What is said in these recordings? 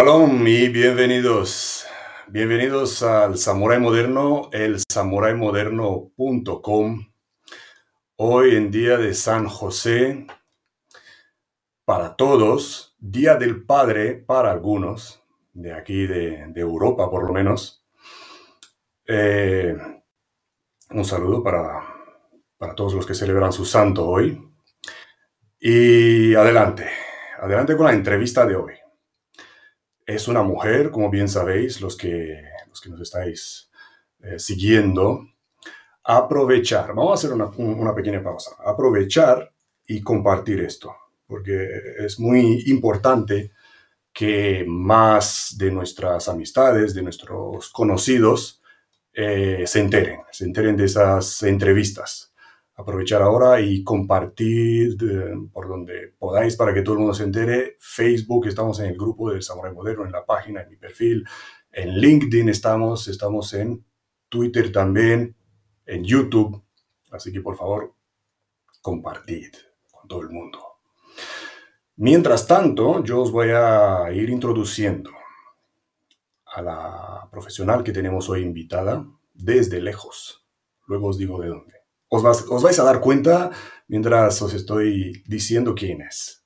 Shalom y bienvenidos. Bienvenidos al Samurai Moderno, el samuraimoderno.com. Hoy en día de San José, para todos, Día del Padre para algunos, de aquí de, Europa por lo menos. Eh, un saludo para, para todos los que celebran su santo hoy. Y adelante, adelante con la entrevista de hoy es una mujer, como bien sabéis, los que, los que nos estáis eh, siguiendo. Aprovechar, vamos a hacer una, pequeña pausa, aprovechar y compartir esto, porque es muy importante que más de nuestras amistades, de nuestros conocidos, eh, se enteren, se enteren de esas entrevistas aprovechar ahora y compartir por donde podáis para que todo el mundo se entere. Facebook, estamos en el grupo del Samurai Moderno, en la página, en mi perfil. En LinkedIn estamos, estamos en Twitter también, en YouTube. Así que por favor, compartid con todo el mundo. Mientras tanto, yo os voy a ir introduciendo a la profesional que tenemos hoy invitada desde lejos. Luego os digo de dónde os, vais a dar cuenta mientras os estoy diciendo quién es.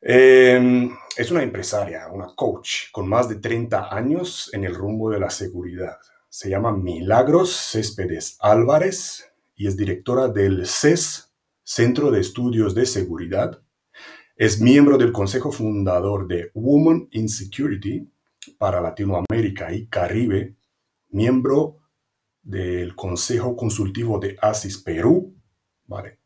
Em, es una empresaria, una coach con más de 30 años en el rumbo de la seguridad. Se llama Milagros Céspedes Álvarez y es directora del CES, Centro de Estudios de Seguridad. Es miembro del Consejo Fundador de Women in Security para Latinoamérica y Caribe, miembro del Consejo Consultivo de ASIS Perú, ¿vale?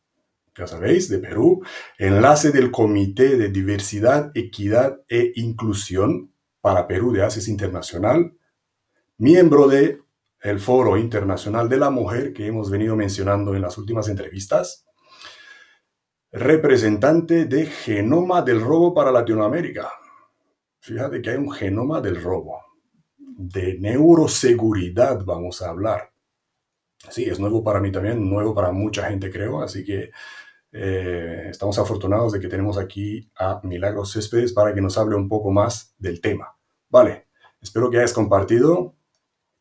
Ya sabéis, de Perú, enlace del Comité de Diversidad, Equidad e Inclusión para Perú de ASIS Internacional, miembro de el Foro Internacional de la Mujer que hemos venido mencionando en las últimas entrevistas, representante de Genoma del Robo para Latinoamérica. Fíjate que hay un genoma del robo de neuroseguridad vamos a hablar. Sí, es nuevo para mí también, nuevo para mucha gente creo, así que eh, estamos afortunados de que tenemos aquí a Milagros Céspedes para que nos hable un poco más del tema. Vale, espero que hayas compartido,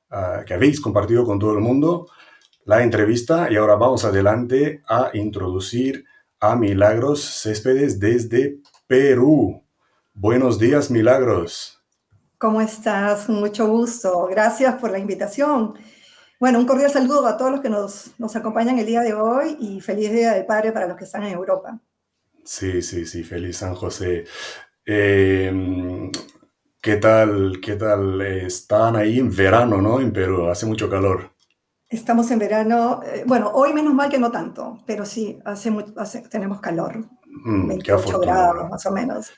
ah, que habéis compartido con todo el mundo la entrevista y ahora vamos adelante a introducir a Milagros Céspedes desde Perú. Buenos días, Milagros. ¿Cómo estás? Mucho gusto. Gracias por la invitación. Bueno, un cordial saludo a todos los que nos, nos acompañan el día de hoy y feliz Día del Padre para los que están en Europa. Sí, sí, sí, feliz San José. Em, ¿Qué tal, qué tal? Están ahí en verano, ¿no? En Perú, hace mucho calor. Estamos en verano, eh, bueno, hoy menos mal que no tanto, pero sí, hace, tenemos calor. Mm, 28 grados más o menos.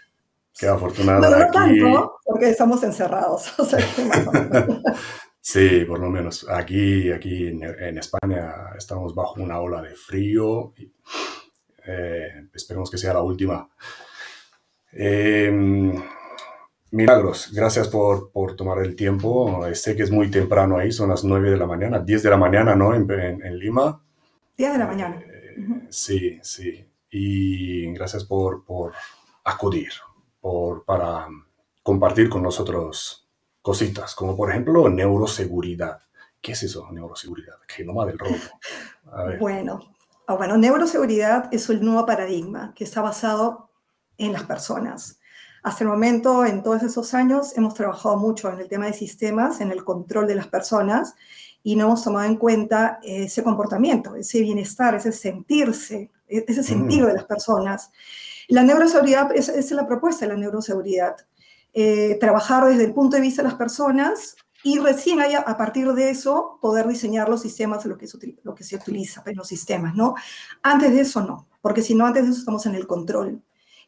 Qué afortunado. No, no tanto, porque estamos encerrados. sí, por lo menos. Aquí, aquí en, España estamos bajo una ola de frío. Y, eh, esperemos que sea la última. Em, milagros, gracias por, por, tomar el tiempo. Sé que es muy temprano ahí, son las 9 de la mañana, 10 de la mañana, ¿no? En, en, Lima. 10 de la mañana. Eh, sí, sí. Y gracias por, por acudir, por, para compartir con nosotros cositas, como por ejemplo neuroseguridad. ¿Qué es eso, neuroseguridad? Genoma del robo. Bueno, ah, bueno, neuroseguridad es el nuevo paradigma que está basado en las personas. Hasta el momento, en todos esos años, hemos trabajado mucho en el tema de sistemas, en el control de las personas, y no hemos tomado en cuenta ese comportamiento, ese bienestar, ese sentirse, e-, ese sentido de las personas. La neuroseguridad, esa es la propuesta de la neuroseguridad. Eh, trabajar desde el punto de vista de las personas y recién haya, a partir de eso poder diseñar los sistemas lo que, se, lo que se utiliza en los sistemas, ¿no? Antes de eso no, porque si no, antes de eso estamos en el control.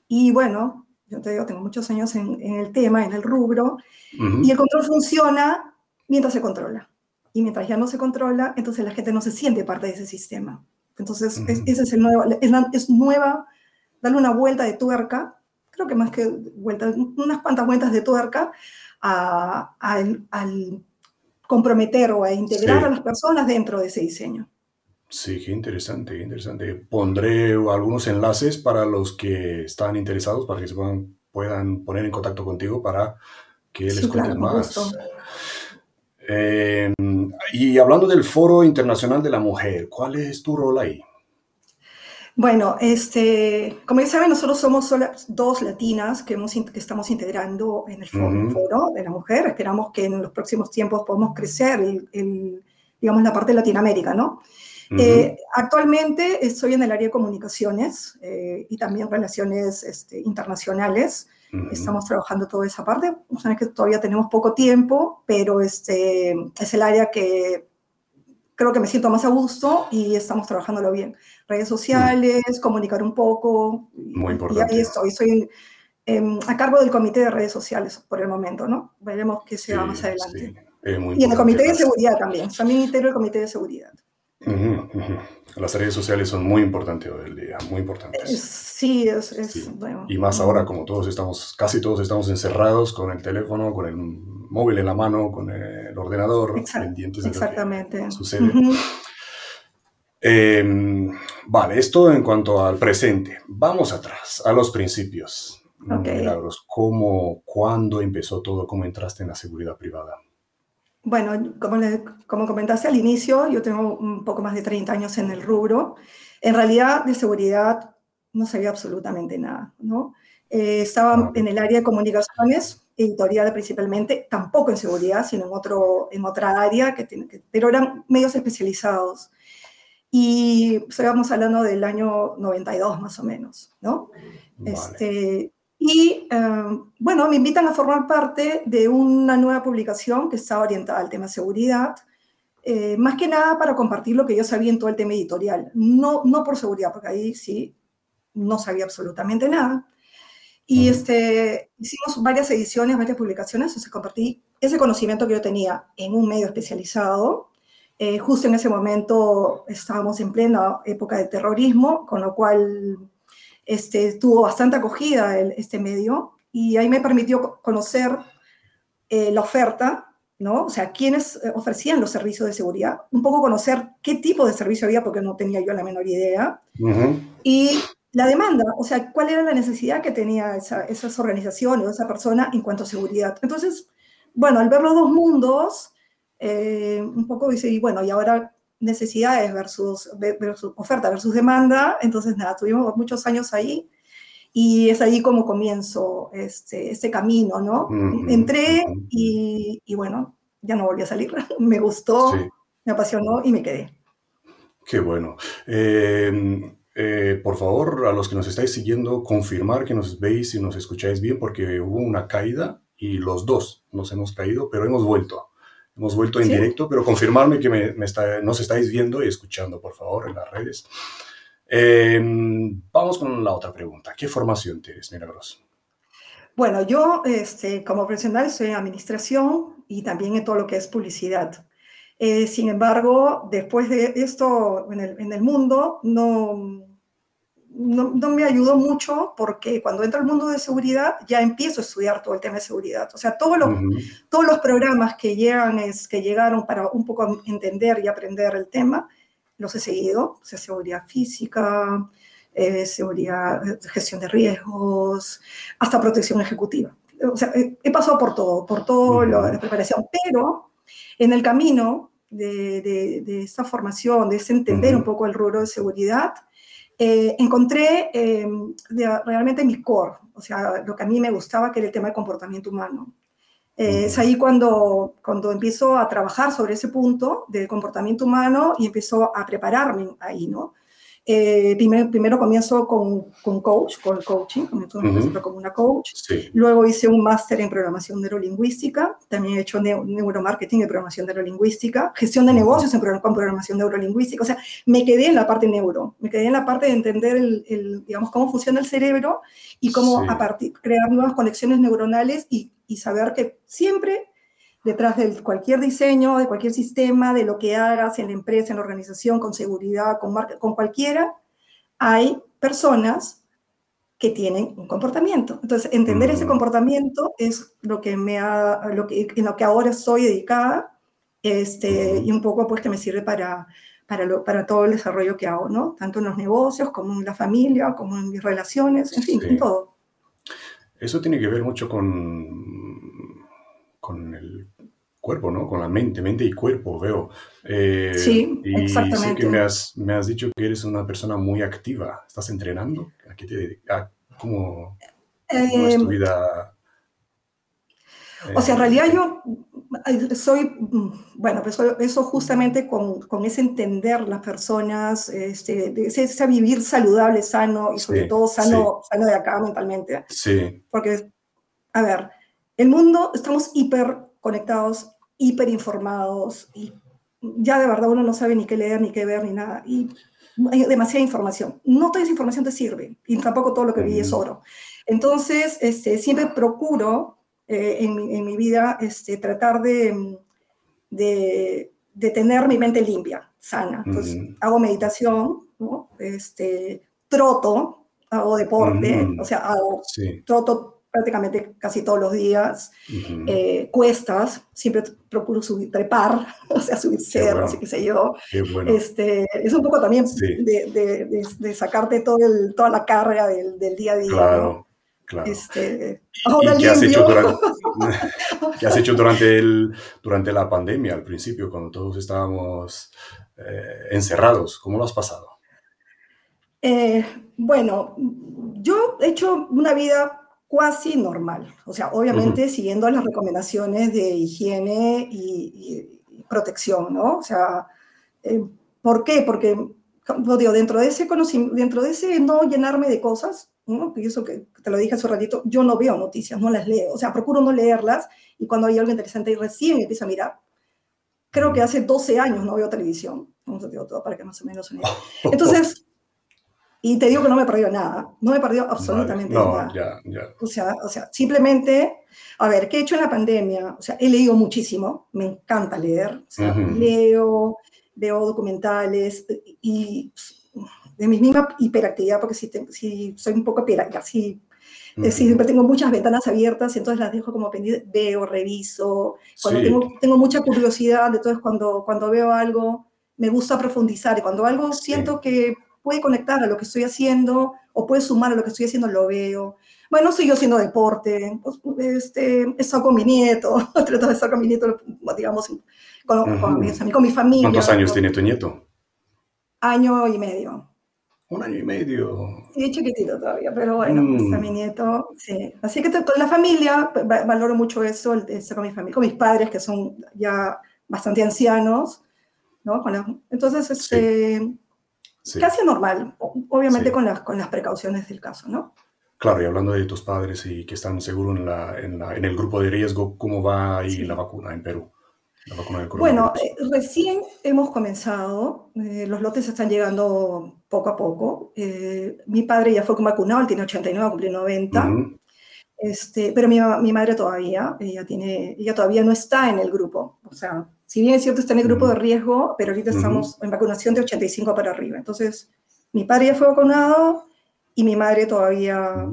Y bueno, yo te digo, tengo muchos años en, el tema, en el rubro, y el control funciona mientras se controla. Y mientras ya no se controla, entonces la gente no se siente parte de ese sistema. Entonces, ese es el nuevo, es, es nueva darle una vuelta de tuerca, creo que más que vueltas, unas cuantas vueltas de tuerca al comprometer o a integrar a las personas dentro de ese diseño. Sí, qué interesante, qué interesante. Pondré algunos enlaces para los que están interesados, para que se puedan puedan poner en contacto contigo para que les cuentes más. Eh, y hablando del Foro Internacional de la Mujer, ¿cuál es tu rol ahí? Bueno, este, como ya saben, nosotros somos solo dos latinas que, hemos, que estamos integrando en el foro, de la mujer. Esperamos que en los próximos tiempos podamos crecer, el, digamos, la parte de Latinoamérica, ¿no? Eh, actualmente estoy en el área de comunicaciones eh, y también relaciones este, internacionales. Estamos trabajando toda esa parte. Saben que todavía tenemos poco tiempo, pero este, es el área que creo que me siento más a gusto y estamos trabajándolo bien. Redes sociales, comunicar un poco. Muy importante. Y ahí estoy. Soy a cargo del comité de redes sociales por el momento, ¿no? Veremos qué se va más adelante. y en el comité de seguridad también. También integro el comité de seguridad. Las redes sociales son muy importantes hoy en día, muy importantes. Sí, es, Bueno. Y más ahora como todos estamos, casi todos estamos encerrados con el teléfono, con el móvil en la mano, con el ordenador, pendientes de exactamente. lo que sucede. Em, vale, esto en cuanto al presente. Vamos atrás, a los principios. Milagros, ¿cómo, cuándo empezó todo? ¿Cómo entraste en la seguridad privada? Bueno, como, como comentaste al inicio, yo tengo un poco más de 30 años en el rubro. En realidad, de seguridad no sabía absolutamente nada, ¿no? Eh, estaba en el área de comunicaciones, editorial principalmente, tampoco en seguridad, sino en, otro, en otra área, que, tiene, pero eran medios especializados. Y estábamos hablando del año 92 más o menos, ¿no? Este, y em, bueno, me invitan a formar parte de una nueva publicación que está orientada al tema seguridad, eh, más que nada para compartir lo que yo sabía en todo el tema editorial, no, no por seguridad, porque ahí sí no sabía absolutamente nada. Y este, hicimos varias ediciones, varias publicaciones, entonces compartí ese conocimiento que yo tenía en un medio especializado. Eh, justo en ese momento estábamos en plena época de terrorismo, con lo cual este, tuvo bastante acogida el, este medio y ahí me permitió conocer eh, la oferta, ¿no? O sea, quiénes eh, ofrecían los servicios de seguridad, un poco conocer qué tipo de servicio había, porque no tenía yo la menor idea, y la demanda, o sea, cuál era la necesidad que tenía esa, esas organizaciones o esa persona en cuanto a seguridad. Entonces, bueno, al ver los dos mundos, eh, un poco dice, y bueno, y ahora necesidades versus, versus oferta versus demanda. Entonces, nada, tuvimos muchos años ahí y es ahí como comienzo este, este camino, ¿no? Entré y, y, bueno, ya no volví a salir. me gustó, me apasionó y me quedé. Qué bueno. Em, eh, por favor, a los que nos estáis siguiendo, confirmar que nos veis y nos escucháis bien porque hubo una caída y los dos nos hemos caído, pero hemos vuelto. Hemos vuelto en directo, pero confirmarme que me, nos estáis viendo y escuchando, por favor, en las redes. Em, vamos con la otra pregunta. ¿Qué formación tienes, Milagros? Bueno, yo este, como profesional estoy en administración y también en todo lo que es publicidad. Eh, sin embargo, después de esto en el, en el mundo, no, no, me ayudó mucho porque cuando entro al mundo de seguridad ya empiezo a estudiar todo el tema de seguridad. O sea, todos los, todos los programas que, llegan es, que llegaron para un poco entender y aprender el tema, los he seguido. O sea, seguridad física, eh, seguridad, gestión de riesgos, hasta protección ejecutiva. O sea, he, pasado por todo, por toda la preparación, pero en el camino de, de, de esta formación, de ese entender un poco el rubro de seguridad, eh, encontré eh, realmente mi core, o sea, lo que a mí me gustaba, que era el tema del comportamiento humano. Eh, es ahí cuando, cuando empiezo a trabajar sobre ese punto del comportamiento humano y empiezo a prepararme ahí, ¿no? Eh, primero, primero, comienzo con, con, coach, con el coaching, comienzo como una coach. Luego hice un máster en programación neurolingüística, también he hecho neuromarketing y programación neurolingüística, gestión de negocios en con programación neurolingüística. O sea, me quedé en la parte neuro, me quedé en la parte de entender, el, digamos, cómo funciona el cerebro y cómo a partir, crear nuevas conexiones neuronales y, y saber que siempre detrás de cualquier diseño, de cualquier sistema, de lo que hagas en la empresa, en la organización, con seguridad, con, marca, con cualquiera, hay personas que tienen un comportamiento. Entonces, entender ese mm. comportamiento es lo que me ha, lo que, en lo que ahora estoy dedicada este, y un poco pues que me sirve para, para, lo, para todo el desarrollo que hago, ¿no? Tanto en los negocios como en la familia, como en mis relaciones, en fin, en todo. eso tiene que ver mucho con, con el cuerpo, ¿no? Con la mente, mente y cuerpo, veo. Eh, sí, y exactamente. sé que me has, me has, dicho que eres una persona muy activa. ¿Estás entrenando? ¿A qué te dedicas? ¿Cómo, ¿Cómo, es tu em, vida? o sea, en realidad yo soy, bueno, pues eso justamente con, con ese entender las personas, este, ese, ese, vivir saludable, sano y sobre todo sano, sí. sano de acá mentalmente. Sí. Porque, a ver, el mundo, estamos hiper conectados, hiperinformados y ya de verdad uno no sabe ni qué leer, ni qué ver, ni nada. Y hay demasiada información. No toda esa información te sirve y tampoco todo lo que vi es oro. Entonces, este, siempre procuro eh, en, mi, en, mi, vida este, tratar de, de, de, tener mi mente limpia, sana. Entonces, uh -huh. hago meditación, ¿no? este, troto, hago deporte, uh -huh. o sea, hago, sí. troto prácticamente casi todos los días, uh -huh. eh, cuestas, siempre procuro subir, trepar, o sea, subir cerros, bueno. qué sé yo. Bueno. Este, es un poco también sí. de, de, de, de, sacarte todo el, toda la carga del, del, día a día. Claro. ¿no? Claro. Este, ¿Y qué has, hecho durante, qué has hecho durante, el, durante la pandemia, al principio, cuando todos estábamos eh, encerrados? ¿Cómo lo has pasado? Eh, bueno, yo he hecho una vida cuasi normal. O sea, obviamente uh -huh. siguiendo las recomendaciones de higiene y, y protección, ¿no? O sea, eh, ¿por qué? Porque, digo, dentro de ese conocimiento, dentro de ese no llenarme de cosas, ¿no? Y eso que te lo dije hace un ratito, yo no veo noticias, no las leo. O sea, procuro no leerlas y cuando hay algo interesante y recién empiezo a mirar. Creo que hace 12 años no veo televisión. Vamos a digo todo para que más o menos Entonces, y te digo que no me he perdido nada, no me he perdido absolutamente vale. no, nada. Ya, ya. O, sea, o sea, simplemente, a ver, ¿qué he hecho en la pandemia? O sea, he leído muchísimo, me encanta leer, o sea, uh -huh. leo, veo documentales y de mi misma hiperactividad, porque si, te, si soy un poco hiperactiva, si, uh -huh. siempre tengo muchas ventanas abiertas, entonces las dejo como pendientes, veo, reviso, cuando sí. tengo, tengo mucha curiosidad, entonces cuando, cuando veo algo, me gusta profundizar, y cuando algo sí. siento que puede conectar a lo que estoy haciendo o puede sumar a lo que estoy haciendo, lo veo. Bueno, sigo haciendo deporte, pues, este, saco con mi nieto, trato de estar con mi nieto, digamos, con, uh -huh. con, con, mi familia. ¿Cuántos años tiene tu nieto? Año y medio. Un año y medio. Sí, chiquitito todavía, pero bueno, mm. está mi nieto, sí. Así que con la familia, valoro mucho eso, el estar con mi familia, con mis padres, que son ya bastante ancianos, ¿no? Entonces, este... Sí Sí. Casi normal, obviamente sí. con, las, con las precauciones del caso, ¿no? Claro, y hablando de tus padres y que están seguro en, la, en, la, en el grupo de riesgo, ¿cómo va ahí sí. la vacuna en Perú? La vacuna del bueno, eh, recién hemos comenzado, eh, los lotes están llegando poco a poco. Eh, mi padre ya fue vacunado, él tiene 89, cumplió 90. Uh -huh. este, pero mi, mi, madre todavía, ella, tiene, ella todavía no está en el grupo. O sea, si bien es cierto, está en el grupo de riesgo, pero ahorita estamos en vacunación de 85 para arriba. Entonces, mi padre ya fue vacunado y mi madre todavía,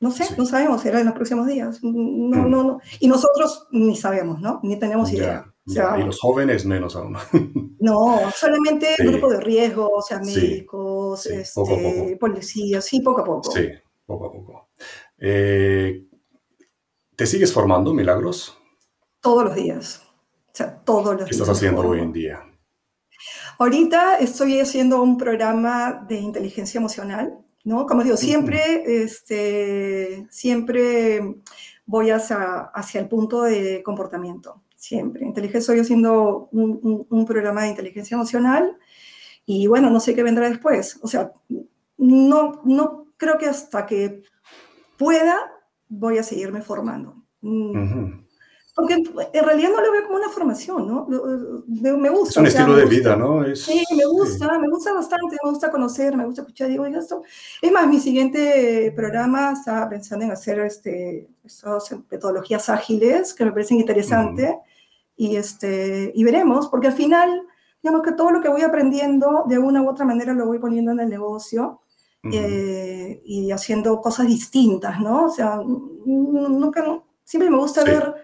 no sé, sí. no sabemos, será en los próximos días. No, no, no. Y nosotros ni sabemos, ¿no? Ni tenemos idea. O sea, y los jóvenes menos aún. no, solamente sí. grupo de riesgo, o sea, médicos, sí, este, poco poco. policías, sí, poco a poco. Sí, poco a poco. Eh, ¿Te sigues formando, Milagros? Todos los días. O sea, todos los ¿Qué estás haciendo hoy en día? Ahorita estoy haciendo un programa de inteligencia emocional, ¿no? Como digo, siempre, uh -huh. este, siempre voy hacia, hacia el punto de comportamiento, siempre. Inteligencia, estoy haciendo un, un, un, programa de inteligencia emocional y bueno, no sé qué vendrá después. O sea, no, no creo que hasta que pueda voy a seguirme formando. Uh -huh. Porque en realidad no lo veo como una formación, ¿no? Me gusta. Es un o sea, estilo de vida, ¿no? Es, sí, me gusta, sí. me gusta bastante, me gusta conocer, me gusta escuchar, digo, esto. Es más, mi siguiente programa estaba pensando en hacer este, estas metodologías ágiles que me parecen interesantes uh -huh. y, este, y veremos, porque al final, digamos que todo lo que voy aprendiendo, de una u otra manera lo voy poniendo en el negocio. Uh -huh. eh, y haciendo cosas distintas, ¿no? O sea, nunca, siempre me gusta sí. ver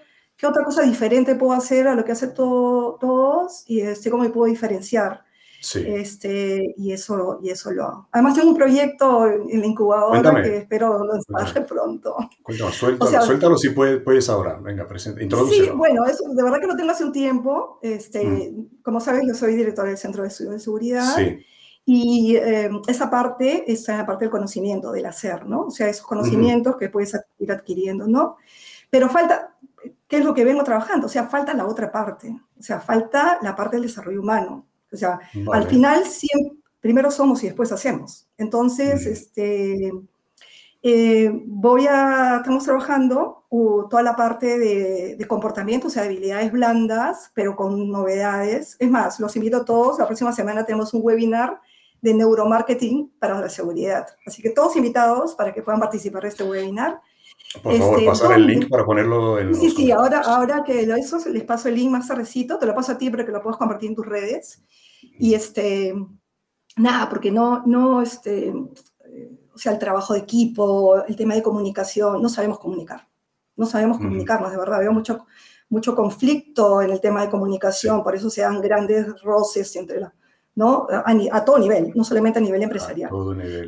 qué otra cosa diferente puedo hacer a lo que hacen todo, todos y este, cómo me puedo diferenciar. Sí. Este, y, eso, y eso lo hago. Además tengo un proyecto en la incubadora que espero lanzar pronto. Cuéntame, suéltalo, suéltalo si puedes, puedes, ahora. Venga, presente, Sí, bueno, eso, de verdad que lo tengo hace un tiempo. Este, mm. Como sabes, yo soy directora del Centro de Estudios de Seguridad. Sí. Y em, esa parte está en la parte del conocimiento, del hacer, ¿no? O sea, esos conocimientos que puedes ir adquiriendo, ¿no? Pero falta, ¿qué es lo que vengo trabajando? O sea, falta la otra parte, o sea, falta la parte del desarrollo humano. O sea, al final siempre, primero somos y después hacemos. Entonces, este, eh, voy a, estamos trabajando toda la parte de, de, comportamiento, o sea, habilidades blandas, pero con novedades. Es más, los invito a todos, la próxima semana tenemos un webinar de neuromarketing para la seguridad. Así que todos invitados para que puedan participar de este webinar. Por favor, este, pasar el link para ponerlo en Sí, sí, ahora, ahora que lo eso, les paso el link más tardecito, te lo paso a ti para que lo puedas compartir en tus redes. Y este, nada, porque no, no, este, eh, o sea, el trabajo de equipo, el tema de comunicación, no sabemos comunicar. No sabemos comunicarnos, de verdad. Veo mucho, mucho conflicto en el tema de comunicación, por eso se dan grandes roces entre la, ¿no? A, todo nivel, no solamente a nivel empresarial.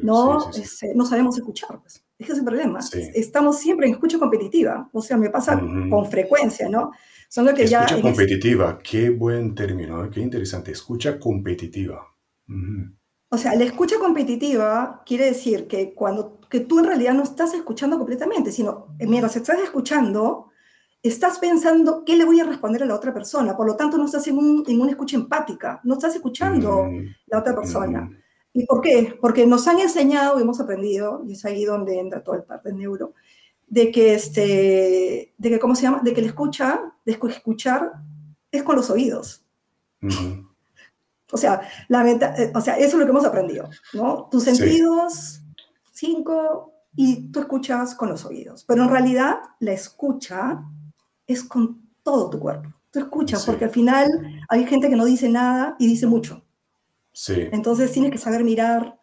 ¿no? Este, no sabemos escuchar, pues. Es que es problema. Estamos siempre en escucha competitiva, o sea, me pasa con frecuencia, ¿no? Son que escucha competitiva, qué buen término, ¿eh? qué interesante, escucha competitiva. O sea, la escucha competitiva quiere decir que cuando que tú en realidad no estás escuchando completamente, sino eh, mientras estás escuchando, estás pensando qué le voy a responder a la otra persona. Por lo tanto, no estás en, un, en una escucha empática, no estás escuchando mm, la otra persona. ¿Y por qué? Porque nos han enseñado y hemos aprendido, y es ahí donde entra todo el parte del neuro, de que, este, de que, ¿cómo se llama? De que la escucha, de escuchar, es con los oídos. O sea, la eh, o sea, eso es lo que hemos aprendido, ¿no? Tus sentidos, cinco, y tú escuchas con los oídos. Pero en realidad, la escucha es con todo tu cuerpo. Tú escuchas, porque al final hay gente que no dice nada y dice mucho. Sí. Entonces tienes que saber mirar,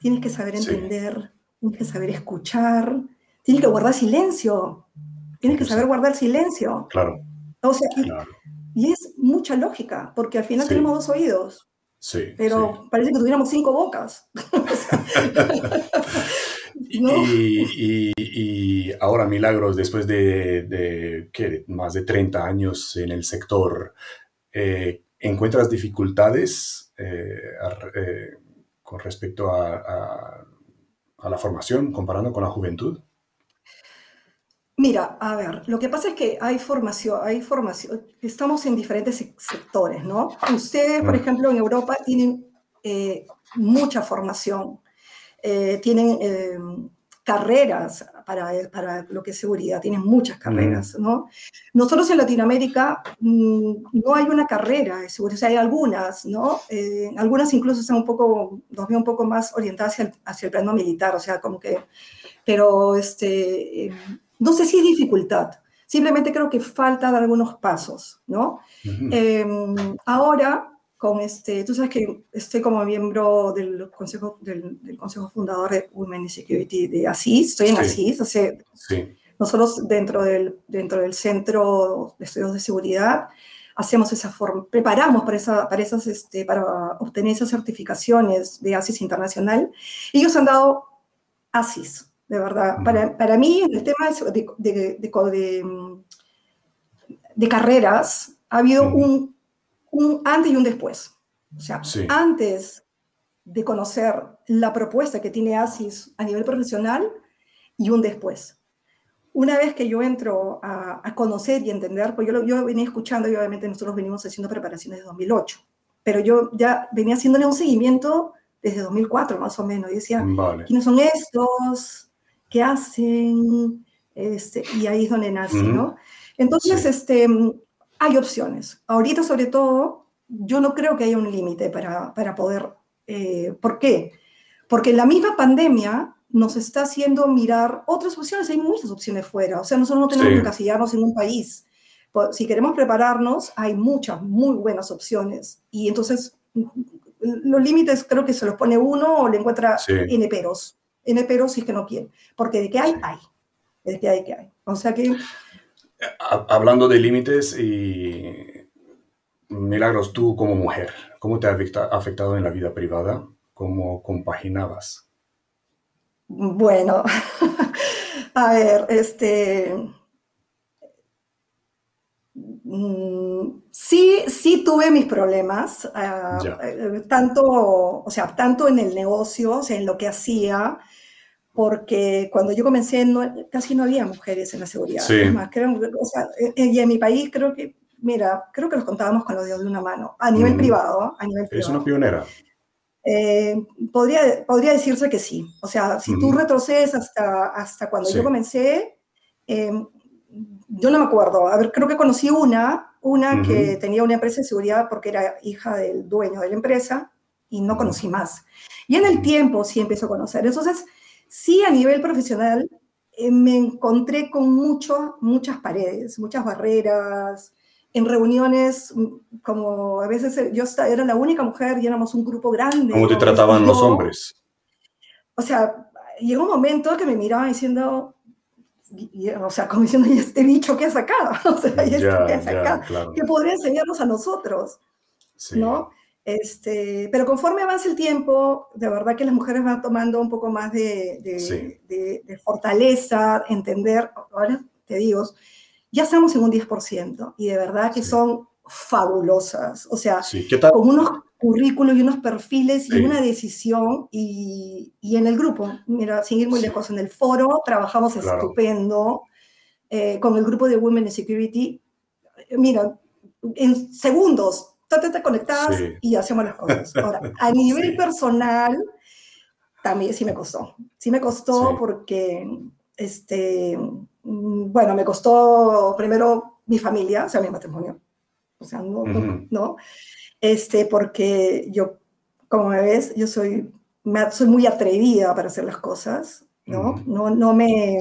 tienes que saber entender, tienes que saber escuchar, tienes que guardar silencio, tienes que saber guardar silencio. Claro. O sea, y, es mucha lógica, porque al final tenemos dos oídos. Sí. Pero parece que tuviéramos cinco bocas. Y, ahora, Milagros, después de, más de 30 años en el sector, eh, ¿encuentras dificultades eh, eh, con respecto a, la formación comparando con la juventud? Mira, a ver, lo que pasa es que hay formación, hay formación, estamos en diferentes sectores, ¿no? Ustedes, por mm. ejemplo, en Europa tienen mucha formación eh, tienen eh, carreras para, para, lo que es seguridad, tienen muchas carreras, ¿no? Nosotros en Latinoamérica mm, no hay una carrera de seguridad, o sea, hay algunas, ¿no? Eh, algunas incluso están un poco, nos veo un poco más orientadas hacia el, hacia el plano militar, o sea, como que, pero este, no sé si es dificultad, simplemente creo que falta dar algunos pasos, ¿no? ahora, con este, tú sabes que estoy como miembro del consejo, del, consejo fundador de Women in Security de ASIS, estoy en ASIS, o sea, nosotros dentro del, dentro del Centro de Estudios de Seguridad hacemos esa forma, preparamos para, esa, para, esas, este, para obtener esas certificaciones de ASIS Internacional. Ellos han dado ASIS, de verdad. para, para, mí, en el tema de, de, de, de carreras, ha habido un un antes y un después. O sea, antes de conocer la propuesta que tiene ASIS a nivel profesional y un después. Una vez que yo entro a, conocer y entender, pues yo, yo venía escuchando y obviamente nosotros venimos haciendo preparaciones de 2008, pero yo ya venía haciéndole un seguimiento desde 2004 más o menos y decía, ¿quiénes son estos? ¿Qué hacen? Este, y ahí es donde nace, ¿no? Entonces, este, hay opciones. Ahorita, sobre todo, yo no creo que haya un límite para, para, poder... Eh, ¿Por qué? Porque la misma pandemia nos está haciendo mirar otras opciones. Hay muchas opciones fuera. O sea, nosotros no tenemos que encasillarnos en un país. Si queremos prepararnos, hay muchas muy buenas opciones. Y entonces, los límites creo que se los pone uno o le encuentra N peros. N peros si es que no quiere. Porque de qué hay, hay. De qué hay, que hay. O sea que Hablando de límites y milagros, tú como mujer, ¿Cómo te ha afectado en la vida privada? ¿Cómo compaginabas? Bueno, a ver, este... Mm, sí, sí tuve mis problemas, ah, eh, tanto, o sea, tanto en el negocio, o sea, en lo que hacía, porque cuando yo comencé casi no había mujeres en la seguridad. Sí. o sea, eh, y en mi país creo que, mira, creo que los contábamos con los dedos de una mano, a nivel privado, a nivel ¿Es una pionera? Eh, podría, podría decirse que sí. O sea, si tú retrocedes hasta, hasta cuando yo comencé, em, yo no me acuerdo. A ver, creo que conocí una, una que tenía una empresa de seguridad porque era hija del dueño de la empresa y no conocí más. Y en el tiempo sí empiezo a conocer. Entonces, sí a nivel profesional eh, me encontré con mucho, muchas paredes, muchas barreras, en reuniones, mm, como a veces eh, yo era la única mujer y éramos un grupo grande. ¿Cómo te trataban los hombres? O sea, llegó un momento que me miraban diciendo, o sea, como diciendo, ¿y este bicho qué ha sacado? O sea, ¿y esto qué ha sacado? ¿Qué podría enseñarnos a nosotros? ¿No? Este, pero conforme avanza el tiempo, de verdad que las mujeres van tomando un poco más de, de, de fortaleza, entender, ahora te digo, ya estamos en un 10% y de verdad que son fabulosas. O sea, con unos currículos y unos perfiles y una decisión y, y, en el grupo, mira, sin ir muy lejos, en el foro trabajamos estupendo eh, con el grupo de Women in Security. Mira, en segundos, te conectadas y hacemos las cosas. Ahora, a nivel personal, también sí me costó. Sí me costó porque este, bueno, me costó primero mi familia, o sea, mi matrimonio. O sea, no, no, Este, porque yo, como me ves, yo soy, soy muy atrevida para hacer las cosas, ¿no? No, no me...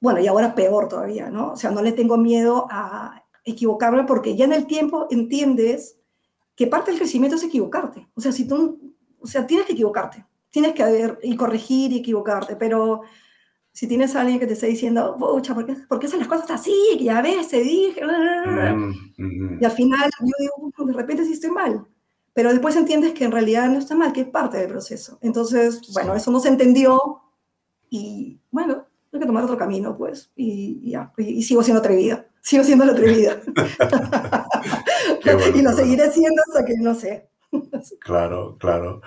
Bueno, y ahora peor todavía, ¿no? O sea, no le tengo miedo a equivocarme porque ya en el tiempo entiendes que parte del crecimiento es equivocarte. O sea, si tú, o sea, tienes que equivocarte, tienes que ver y corregir y equivocarte, pero si tienes a alguien que te está diciendo, pucha, ¿por qué, ¿por qué hacen las cosas así? Que ya ves, se dije. Mm, y al final yo digo, de repente sí estoy mal. Pero después entiendes que en realidad no está mal, que es parte del proceso. Entonces, bueno, eso no se entendió y bueno, hay que tomar otro camino, pues. Y, ya, y, sigo siendo atrevida. Sigo siendo la atrevida. y lo seguiré siendo hasta que no sé. claro, claro.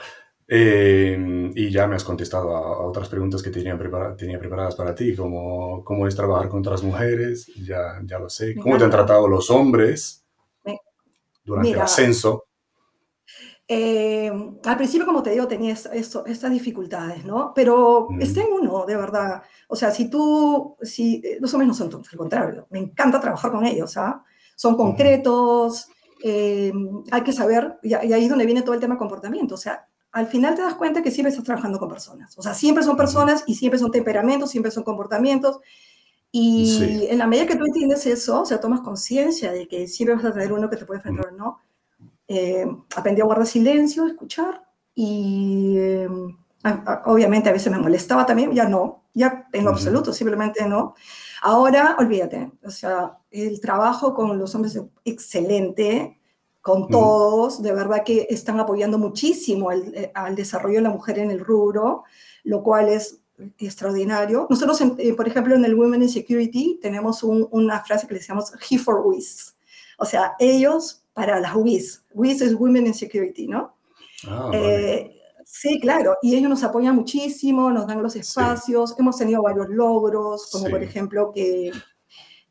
Em, y ya me has contestado a, otras preguntas que tenía, tenía preparadas para ti, como cómo es trabajar con otras mujeres, ya, ya lo sé. ¿Cómo te han tratado los hombres durante el ascenso? Em, al principio, como te digo, tenía esto, estas dificultades, ¿no? Pero está en uno, de verdad. O sea, si tú, si eh, los hombres no son tontos, al contrario, me encanta trabajar con ellos, ¿ah? Son concretos, em, hay que saber, y, ahí es donde viene todo el tema de comportamiento, o sea, al final te das cuenta que siempre estás trabajando con personas. O sea, siempre son personas y siempre son temperamentos, siempre son comportamientos. Y en la medida que tú entiendes eso, o sea, tomas conciencia de que siempre vas a tener uno que te puede enfrentar, ¿no? Eh, aprendí a guardar silencio, escuchar y eh, obviamente a veces me molestaba también, ya no, ya en lo absoluto, simplemente no. Ahora, olvídate, o sea, el trabajo con los hombres es excelente, con todos, de verdad que están apoyando muchísimo el, eh, al desarrollo de la mujer en el rubro, lo cual es extraordinario. Nosotros, eh, por ejemplo, en el Women in Security tenemos una frase que le decimos He for WIS, o sea, ellos para las WIS. WIS es Women in Security, ¿no? Ah, eh, sí, claro, y ellos nos apoyan muchísimo, nos dan los espacios, hemos tenido varios logros, como por ejemplo que,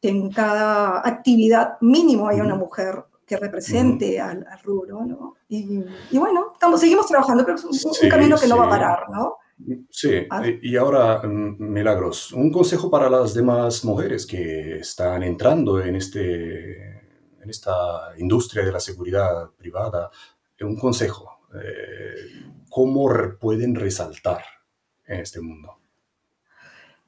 en cada actividad mínimo hay una mujer que represente al, rubro, ¿no? Y, bueno, estamos, seguimos trabajando, pero es un, camino que no va a parar, ¿no? Sí, ah. y ahora, mm, Milagros, un consejo para las demás mujeres que están entrando en, este, en esta industria de la seguridad privada, un consejo, eh, ¿cómo pueden resaltar en este mundo?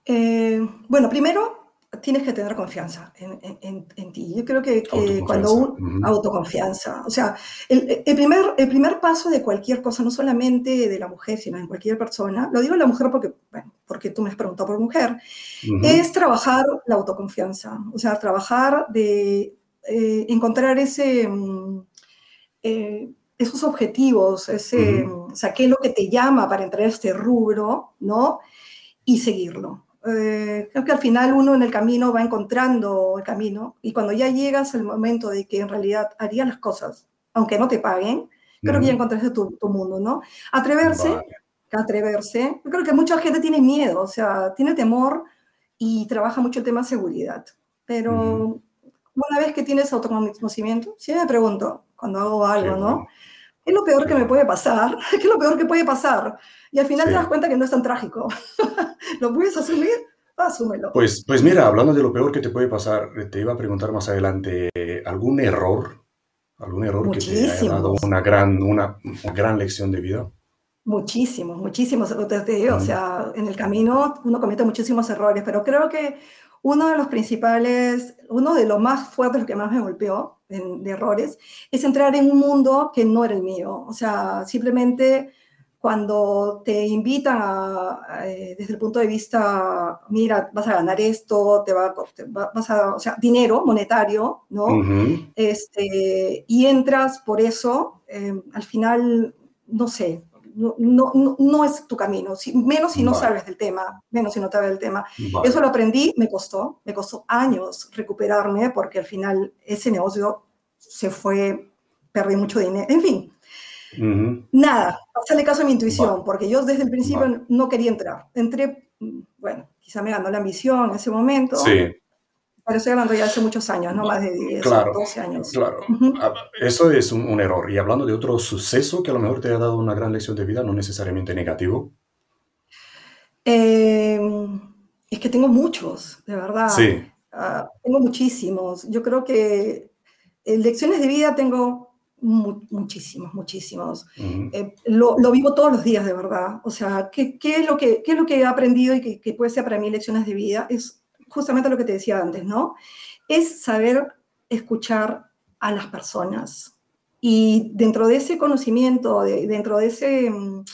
Eh, bueno, primero tienes que tener confianza en, en, ti. Yo creo que, cuando un, autoconfianza, o sea, el, el, primer, el primer paso de cualquier cosa, no solamente de la mujer, sino en cualquier persona, lo digo la mujer porque, bueno, porque tú me has preguntado por mujer, es trabajar la autoconfianza, o sea, trabajar de eh, encontrar ese, mm, eh, esos objetivos, ese, o sea, qué es lo que te llama para entrar a este rubro, ¿no? Y seguirlo. Eh, creo que al final uno en el camino va encontrando el camino y cuando ya llegas al momento de que en realidad harías las cosas, aunque no te paguen, creo que ya encontraste tu, tu, mundo, ¿no? Atreverse, atreverse. Yo creo que mucha gente tiene miedo, o sea, tiene temor y trabaja mucho el tema seguridad. Pero una vez que tienes autoconocimiento, sí me pregunto cuando hago algo, ¿no? ¿Qué es lo peor que me puede pasar? ¿Qué es lo peor que puede pasar? Y al final te das cuenta que no es tan trágico. ¿Lo puedes asumir? Asúmelo. Pues, pues mira, hablando de lo peor que te puede pasar, te iba a preguntar más adelante, ¿algún error? ¿Algún error que te haya dado una gran, una, gran lección de vida? Muchísimos, muchísimos. Te digo, O sea, en el camino uno comete muchísimos errores, pero creo que uno de los principales, uno de los más fuertes, que más me golpeó de errores, es entrar en un mundo que no era el mío. O sea, simplemente cuando te invitan a, eh, desde el punto de vista, mira, vas a ganar esto, te, va, a, vas a, o sea, dinero monetario, ¿no? este, y entras por eso, eh, al final, no sé, no, no, no, es tu camino, menos si no sabes del tema, menos si no sabes del tema. Eso lo aprendí, me costó, me costó años recuperarme porque al final ese negocio se fue, perdí mucho dinero, en fin. Nada, hacerle caso a mi intuición, porque yo desde el principio no quería entrar. Entré, bueno, quizá me ganó la ambición en ese momento. Sí. Pero estoy hablando ya hace muchos años, no más de 10, claro, 12 años. Claro, ah, eso es un, error. Y hablando de otro suceso que a lo mejor te ha dado una gran lección de vida, no necesariamente negativo. Em, es que tengo muchos, de verdad. Sí. Ah, tengo muchísimos. Yo creo que eh, lecciones de vida tengo muchísimos, muchísimos. Eh, lo, lo, vivo todos los días, de verdad. O sea, ¿qué, qué es, lo que, qué es lo que he aprendido y que, que puede ser para mí lecciones de vida? Es justamente lo que te decía antes, ¿no? Es saber escuchar a las personas. Y dentro de ese conocimiento, dentro de ese, mm,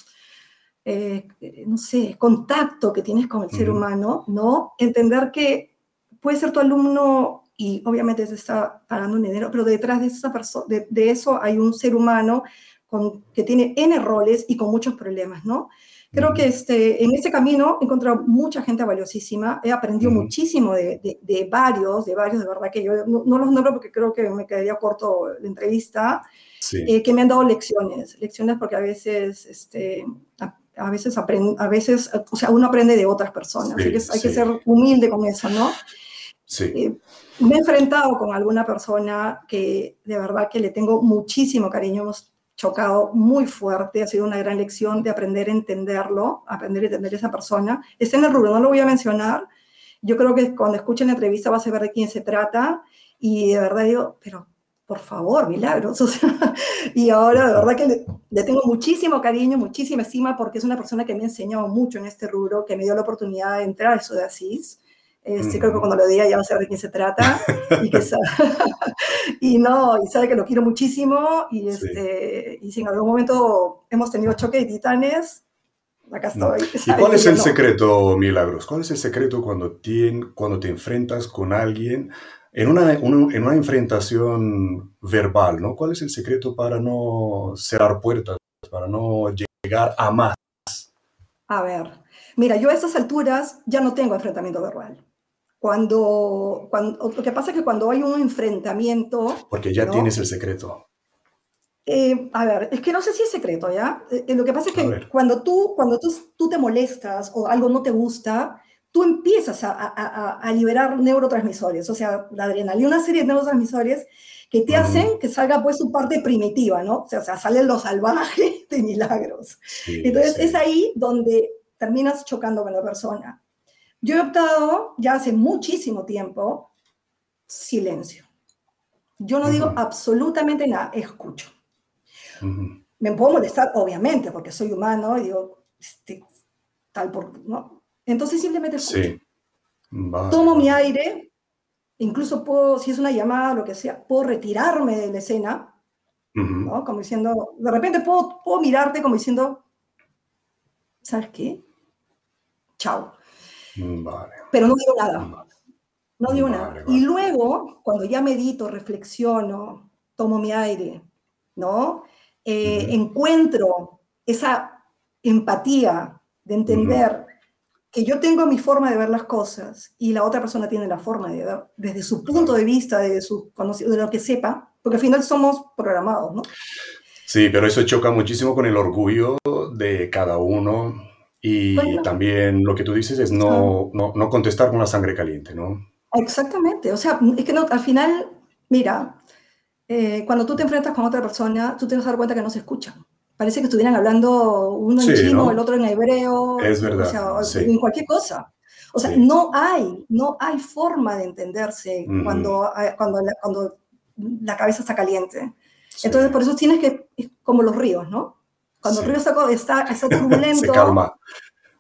eh, no sé, contacto que tienes con el ser humano, ¿no? Entender que puede ser tu alumno y obviamente se está pagando un dinero, pero detrás de, esa de, de eso hay un ser humano con, que tiene N roles y con muchos problemas, ¿no? Creo que este, en ese camino he encontrado mucha gente valiosísima, he aprendido muchísimo de, de, varios, de varios, de verdad que yo no, los nombro porque creo que me quedaría corto la entrevista, eh, que me han dado lecciones, lecciones porque a veces, este, a, veces, aprende, a veces, o sea, uno aprende de otras personas, así que hay que ser humilde con eso, ¿no? Sí. Eh, me he enfrentado con alguna persona que de verdad que le tengo muchísimo cariño, hemos chocado muy fuerte, ha sido una gran lección de aprender a entenderlo, aprender a entender a esa persona. Está en el rubro, no lo voy a mencionar. Yo creo que cuando escuchen la entrevista vas a ver de quién se trata y de verdad digo, pero por favor, milagros. y ahora de verdad que le, tengo muchísimo cariño, muchísima estima porque es una persona que me ha enseñado mucho en este rubro, que me dio la oportunidad de entrar a eso de Asís este, Creo que cuando lo diga ya va a saber de quién se trata. y, que sabe, y no, y sabe que lo quiero muchísimo. Y, este, y si en algún momento hemos tenido choque de titanes, acá estoy. ¿Y cuál es el secreto, Milagros? ¿Cuál es el secreto cuando, tien, cuando te enfrentas con alguien en una, en una enfrentación verbal? ¿no? ¿Cuál es el secreto para no cerrar puertas, para no llegar a más? A ver, mira, yo a estas alturas ya no tengo enfrentamiento verbal. Cuando, cuando, lo que pasa es que cuando hay un enfrentamiento... Porque ya tienes el secreto. Eh, a ver, es que no sé si es secreto, ¿ya? Eh, lo que pasa es que cuando, tú, cuando tú, tú te molestas o algo no te gusta, tú empiezas a, a, a, liberar neurotransmisores, o sea, la adrenalina, una serie de neurotransmisores que te hacen que salga pues su parte primitiva, ¿no? O sea, salen los salvajes de milagros. Entonces es ahí donde terminas chocando con la persona. Yo he optado ya hace muchísimo tiempo silencio. Yo no digo absolutamente nada, escucho. Me puedo molestar, obviamente, porque soy humano y digo, este, tal por, ¿no? Entonces simplemente escucho. Tomo mi aire, incluso puedo, si es una llamada, lo que sea, puedo retirarme de la escena, ¿no? Como diciendo, de repente puedo, puedo mirarte como diciendo, ¿sabes qué? Chao. Pero no digo nada. No digo nada. Y luego, cuando ya medito, reflexiono, tomo mi aire, ¿no? Eh, encuentro esa empatía de entender que yo tengo mi forma de ver las cosas y la otra persona tiene la forma de ver desde su punto de vista, de, su, de lo que sepa, porque al final somos programados, ¿no? Sí, pero eso choca muchísimo con el orgullo de cada uno y también lo que tú dices es no, no, no, contestar con la sangre caliente, ¿no? Exactamente, o sea, es que no, al final, mira, eh, cuando tú te enfrentas con otra persona, tú te vas a dar cuenta que no se escuchan. Parece que estuvieran hablando uno en chino, el otro en hebreo, es verdad, o sea, en cualquier cosa. O sea, no hay, no hay forma de entenderse cuando, cuando, la, cuando la cabeza está caliente. Entonces, por eso tienes que, es como los ríos, ¿no? Cuando el río está, está, turbulento, se calma.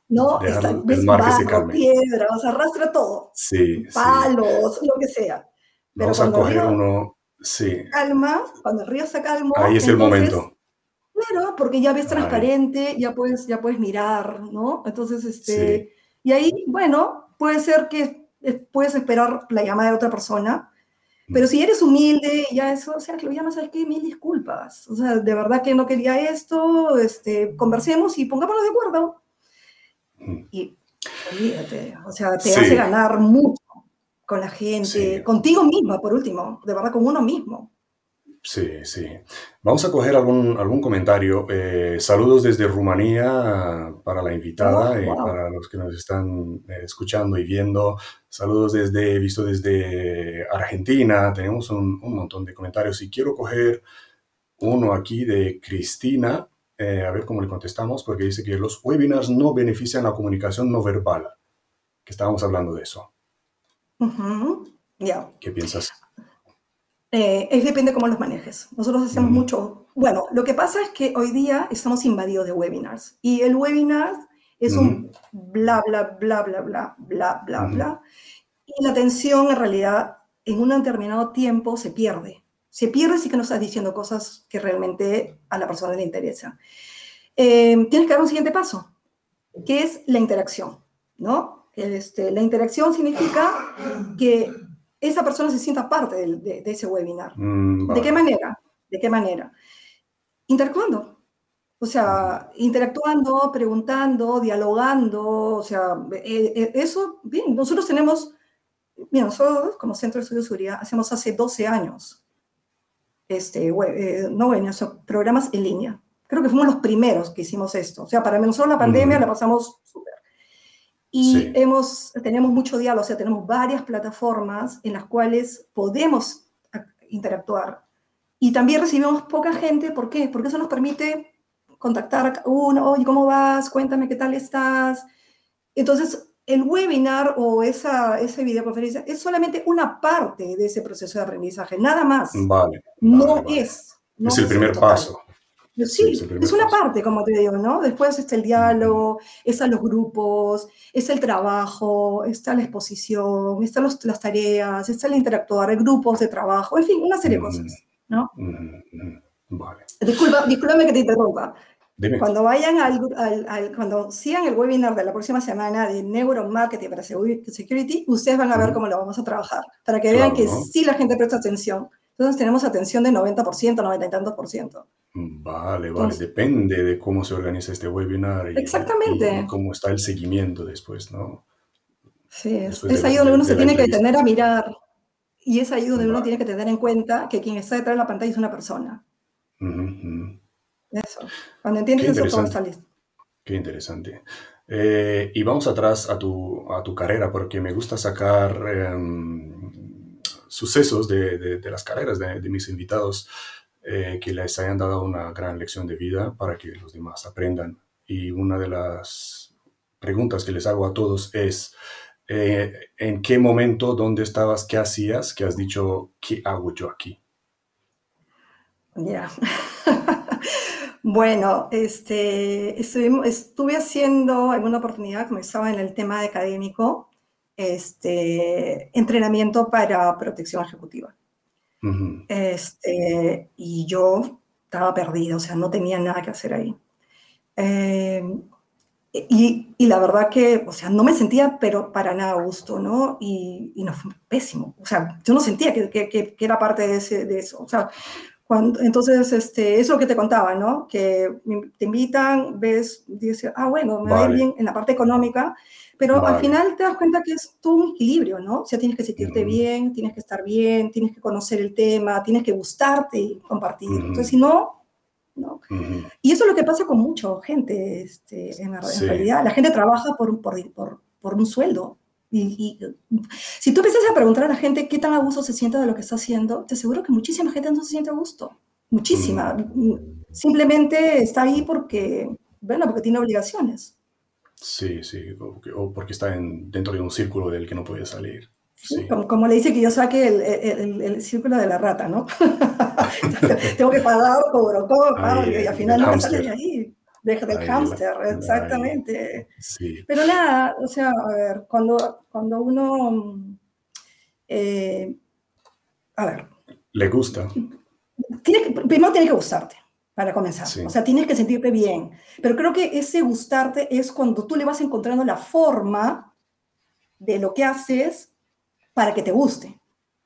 ¿no? Está, ves barro, piedra, o sea, arrastra todo. Sí, Palos, lo que sea. Pero Vamos a coger uno, sí. Calma, cuando el río se calma. Ahí es el momento. Claro, porque ya ves transparente, ya puedes, ya puedes mirar, ¿no? Entonces, este, y ahí, bueno, puede ser que puedes esperar la llamada de otra persona, pero si eres humilde, ya eso, o sea, que lo llamas, ¿sabes qué? Mil disculpas. O sea, de verdad que no quería esto, este, conversemos y pongámonos de acuerdo. Y olvídate, o sea, te hace ganar mucho con la gente, contigo misma, por último, de verdad, con uno mismo. Sí, sí. Vamos a coger algún, algún comentario. Eh, saludos desde Rumanía para la invitada oh, y para los que nos están eh, escuchando y viendo. Saludos desde, visto desde Argentina. Tenemos un, un montón de comentarios y quiero coger uno aquí de Cristina, eh, a ver cómo le contestamos, porque dice que los webinars no benefician la comunicación no verbal, que estábamos hablando de eso. Ya. ¿Qué piensas? Eh, es depende cómo los manejes. Nosotros hacemos mucho. Bueno, lo que pasa es que hoy día estamos invadidos de webinars y el webinar es un bla, bla, bla, bla, bla, bla, bla, bla. Y la atención en realidad en un determinado tiempo se pierde. Se pierde si que no estás diciendo cosas que realmente a la persona le interesa. Eh, tienes que dar un siguiente paso, que es la interacción, ¿no? Este, la interacción significa que esa persona se sienta parte de, ese webinar. Mm, ¿De qué manera? ¿De qué manera? Interactuando. O sea, interactuando, preguntando, dialogando, o sea, eh, eh, eso, bien, nosotros tenemos, bien, nosotros como Centro de Estudios de Seguridad hacemos hace 12 años, este, eh, no bueno, programas en línea. Creo que fuimos los primeros que hicimos esto. O sea, para nosotros la pandemia la pasamos súper y hemos, tenemos mucho diálogo, o sea, tenemos varias plataformas en las cuales podemos interactuar. Y también recibimos poca gente, ¿por qué? Porque eso nos permite contactar a uno, oye, ¿cómo vas? Cuéntame qué tal estás. Entonces, el webinar o esa, esa videoconferencia es solamente una parte de ese proceso de aprendizaje, nada más. Vale. no es. No es el primer paso. Sí, es, una parte, como te digo, ¿no? Después está el diálogo, están los grupos, está el trabajo, está la exposición, están las tareas, está el interactuar, grupos de trabajo, en fin, una serie de cosas, ¿no? Vale. Disculpa, discúlpame que te interrumpa. Cuando vayan al, al, cuando sigan el webinar de la próxima semana de Neuromarketing para Security, ustedes van a ver cómo lo vamos a trabajar, para que vean que sí la gente presta atención. Entonces tenemos atención de 90%, 90 y tantos por ciento. Vale, vale. Depende de cómo se organiza este webinar y, exactamente. cómo está el seguimiento después, ¿no? Sí, es, ahí donde uno se tiene que detener a mirar. Y es ahí donde uno tiene que tener en cuenta que quien está detrás de la pantalla es una persona. Eso. Cuando entiendes eso, todo está listo. Qué interesante. Eh, y vamos atrás a tu, a tu carrera, porque me gusta sacar em, sucesos de, de, las carreras de, mis invitados. Eh, que les hayan dado una gran lección de vida para que los demás aprendan. Y una de las preguntas que les hago a todos es, eh, ¿en qué momento, dónde estabas, qué hacías, que has dicho, ¿qué hago yo aquí? Ya. bueno, este, estuve, haciendo alguna oportunidad, como estaba en el tema académico, este, entrenamiento para protección ejecutiva este, y yo estaba perdida, o sea, no tenía nada que hacer ahí. Eh, y, y, la verdad que, o sea, no me sentía, pero para nada a gusto, ¿no? Y, y no fue pésimo. O sea, yo no sentía que, que, que, era parte de, ese, de eso. O sea, Cuando, entonces, este, es lo que te contaba, ¿no? Que te invitan, ves, dices, ah, bueno, me va a ir bien en la parte económica, pero al final te das cuenta que es todo un equilibrio, ¿no? O sea, tienes que sentirte bien, tienes que estar bien, tienes que conocer el tema, tienes que gustarte y compartir. Entonces, si no, ¿no? Y eso es lo que pasa con mucha gente, este, en, realidad. La gente trabaja por, por, por, por un sueldo. Y, si tú empiezas a preguntar a la gente qué tan a gusto se siente de lo que está haciendo, te aseguro que muchísima gente no se siente a gusto. Muchísima. Simplemente está ahí porque, bueno, porque tiene obligaciones. Sí, sí, o porque está en, dentro de un círculo del que no puede salir. Sí. Como, le dice que yo saque el, el, el, círculo de la rata, ¿no? Tengo que pagar, cobro, cobro, y al final no me sale de ahí. Deja del hámster, exactamente. Sí. Pero nada, o sea, a ver, cuando, cuando uno. Eh, a ver. Le gusta. Tiene primero tiene que gustarte para comenzar. O sea, tienes que sentirte bien. Pero creo que ese gustarte es cuando tú le vas encontrando la forma de lo que haces para que te guste.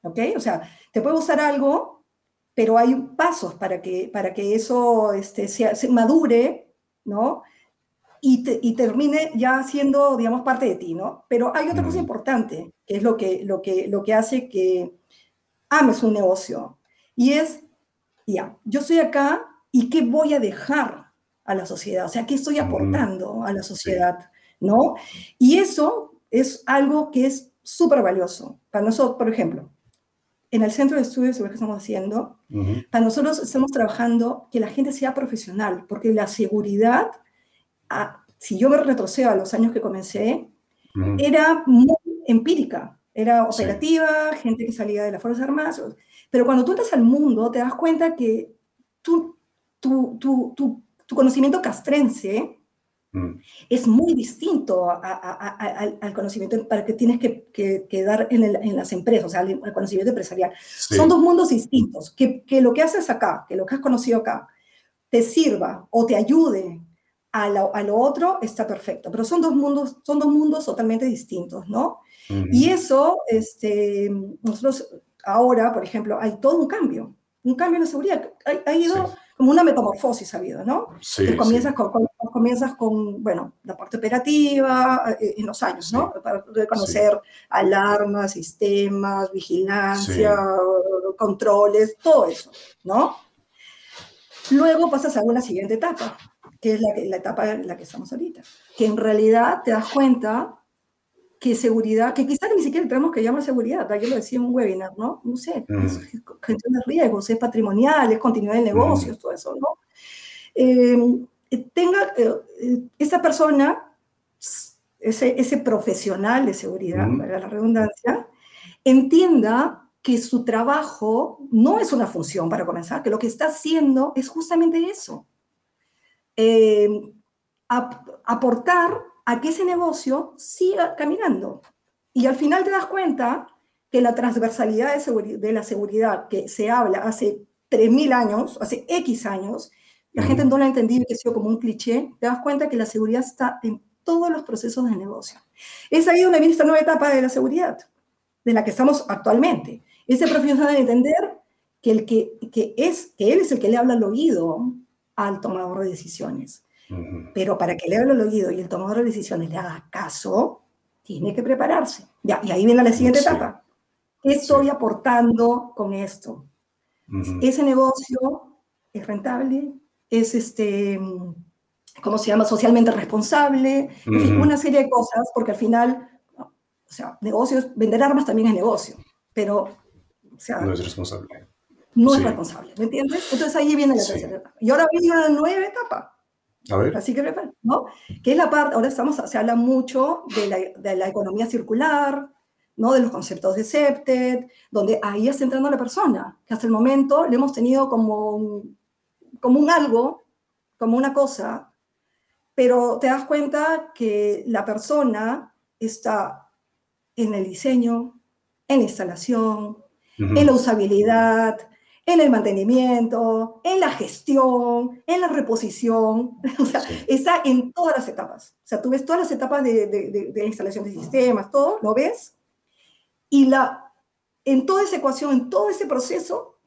¿Ok? O sea, te puede gustar algo, pero hay pasos para que, para que eso este, se, madure, ¿no? Y, y, termine ya siendo, digamos, parte de ti, ¿no? Pero hay otra cosa importante, que es lo que, lo, que, lo que hace que ames un negocio. Y es, ya, yo estoy acá y qué voy a dejar a la sociedad, o sea, qué estoy aportando a la sociedad, ¿no? Y eso es algo que es súper valioso. Para nosotros, por ejemplo, en el centro de estudios que estamos haciendo, para nosotros estamos trabajando que la gente sea profesional, porque la seguridad, ah, si yo me retrocedo a los años que comencé, era muy empírica, era operativa, gente que salía de las Fuerzas Armadas, pero cuando tú entras al mundo te das cuenta que tú tu, tu, tu, tu conocimiento castrense mm. es muy distinto al conocimiento para que tienes que, que, dar en, en, las empresas, o sea, al, conocimiento empresarial. Son dos mundos distintos, que, que, lo que haces acá, que lo que has conocido acá, te sirva o te ayude a lo, a lo otro, está perfecto, pero son dos mundos, son dos mundos totalmente distintos, ¿no? Y eso, este, nosotros ahora, por ejemplo, hay todo un cambio, un cambio en la seguridad. Ha, ha ido como una metamorfosis ha habido, ¿no? Sí, que comienzas, con, comienzas con, bueno, la parte operativa eh, en los años, ¿no? Para conocer alarmas, sistemas, vigilancia, controles, todo eso, ¿no? Luego pasas a una siguiente etapa, que es la, la etapa en la que estamos ahorita, que en realidad te das cuenta que seguridad, que quizás ni siquiera tenemos que llamar seguridad, yo lo decía en un webinar, ¿no? No sé, es gestión de riesgos, es patrimonial, es continuidad de negocios, todo eso, ¿no? Eh, tenga eh, esa persona, ese, ese, profesional de seguridad, mm. para la redundancia, entienda que su trabajo no es una función para comenzar, que lo que está haciendo es justamente eso. Eh, aportar a que ese negocio siga caminando. Y al final te das cuenta que la transversalidad de, de la seguridad que se habla hace 3.000 años, hace X años, la gente no la ha entendido y que ha sido como un cliché, te das cuenta que la seguridad está en todos los procesos de negocio. Es ahí donde viene esta nueva etapa de la seguridad, de la que estamos actualmente. Ese profesional de entender que, el que, que, es, que él es el que le habla al oído al tomador de decisiones. Pero para que le hable el oído y el tomador de decisiones le haga caso, tiene que prepararse. Ya, y ahí viene la siguiente etapa. ¿Qué estoy aportando con esto? Ese negocio es rentable, es este, ¿cómo se llama? Socialmente responsable, en fin, una serie de cosas, porque al final, o sea, negocios, vender armas también es negocio, pero, o sea, no es responsable. No es responsable, ¿me entiendes? Entonces ahí viene la tercera etapa. Y ahora viene una nueva etapa, a ver. Así que, ¿no? Que es la parte, ahora estamos, se habla mucho de la, de la economía circular, ¿no? De los conceptos de CEPTED, donde ahí está entrando la persona, que hasta el momento le hemos tenido como un, como un algo, como una cosa, pero te das cuenta que la persona está en el diseño, en la instalación, en la usabilidad, en el mantenimiento, en la gestión, en la reposición, o sea, está en todas las etapas. O sea, tú ves todas las etapas de, de, de, instalación de sistemas, todo, lo ves, y la, en toda esa ecuación, en todo ese proceso,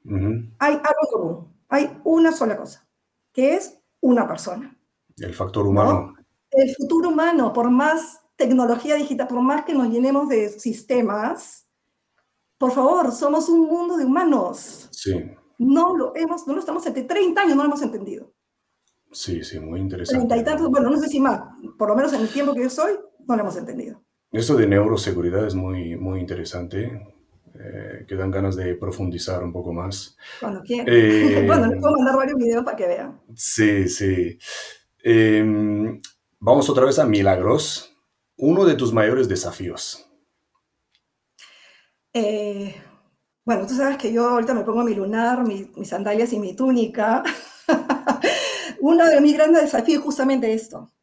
hay algo común, hay una sola cosa, que es una persona. El factor humano. El futuro humano, por más tecnología digital, por más que nos llenemos de sistemas, por favor, somos un mundo de humanos. Sí. No lo hemos, no lo estamos, 30 años no lo hemos entendido. Sí, sí, muy interesante. 30 y tantos, bueno, no sé si más, por lo menos en el tiempo que yo soy, no lo hemos entendido. Esto de neuroseguridad es muy, muy interesante. Eh, que dan ganas de profundizar un poco más. Cuando quieran. Eh, bueno, les puedo mandar varios videos para que vean. Sí, sí. Em, vamos otra vez a Milagros. Uno de tus mayores desafíos. Eh, bueno, tú sabes que yo ahorita me pongo mi lunar, mis sandalias y mi túnica. Uno de mis grandes desafíos es justamente esto,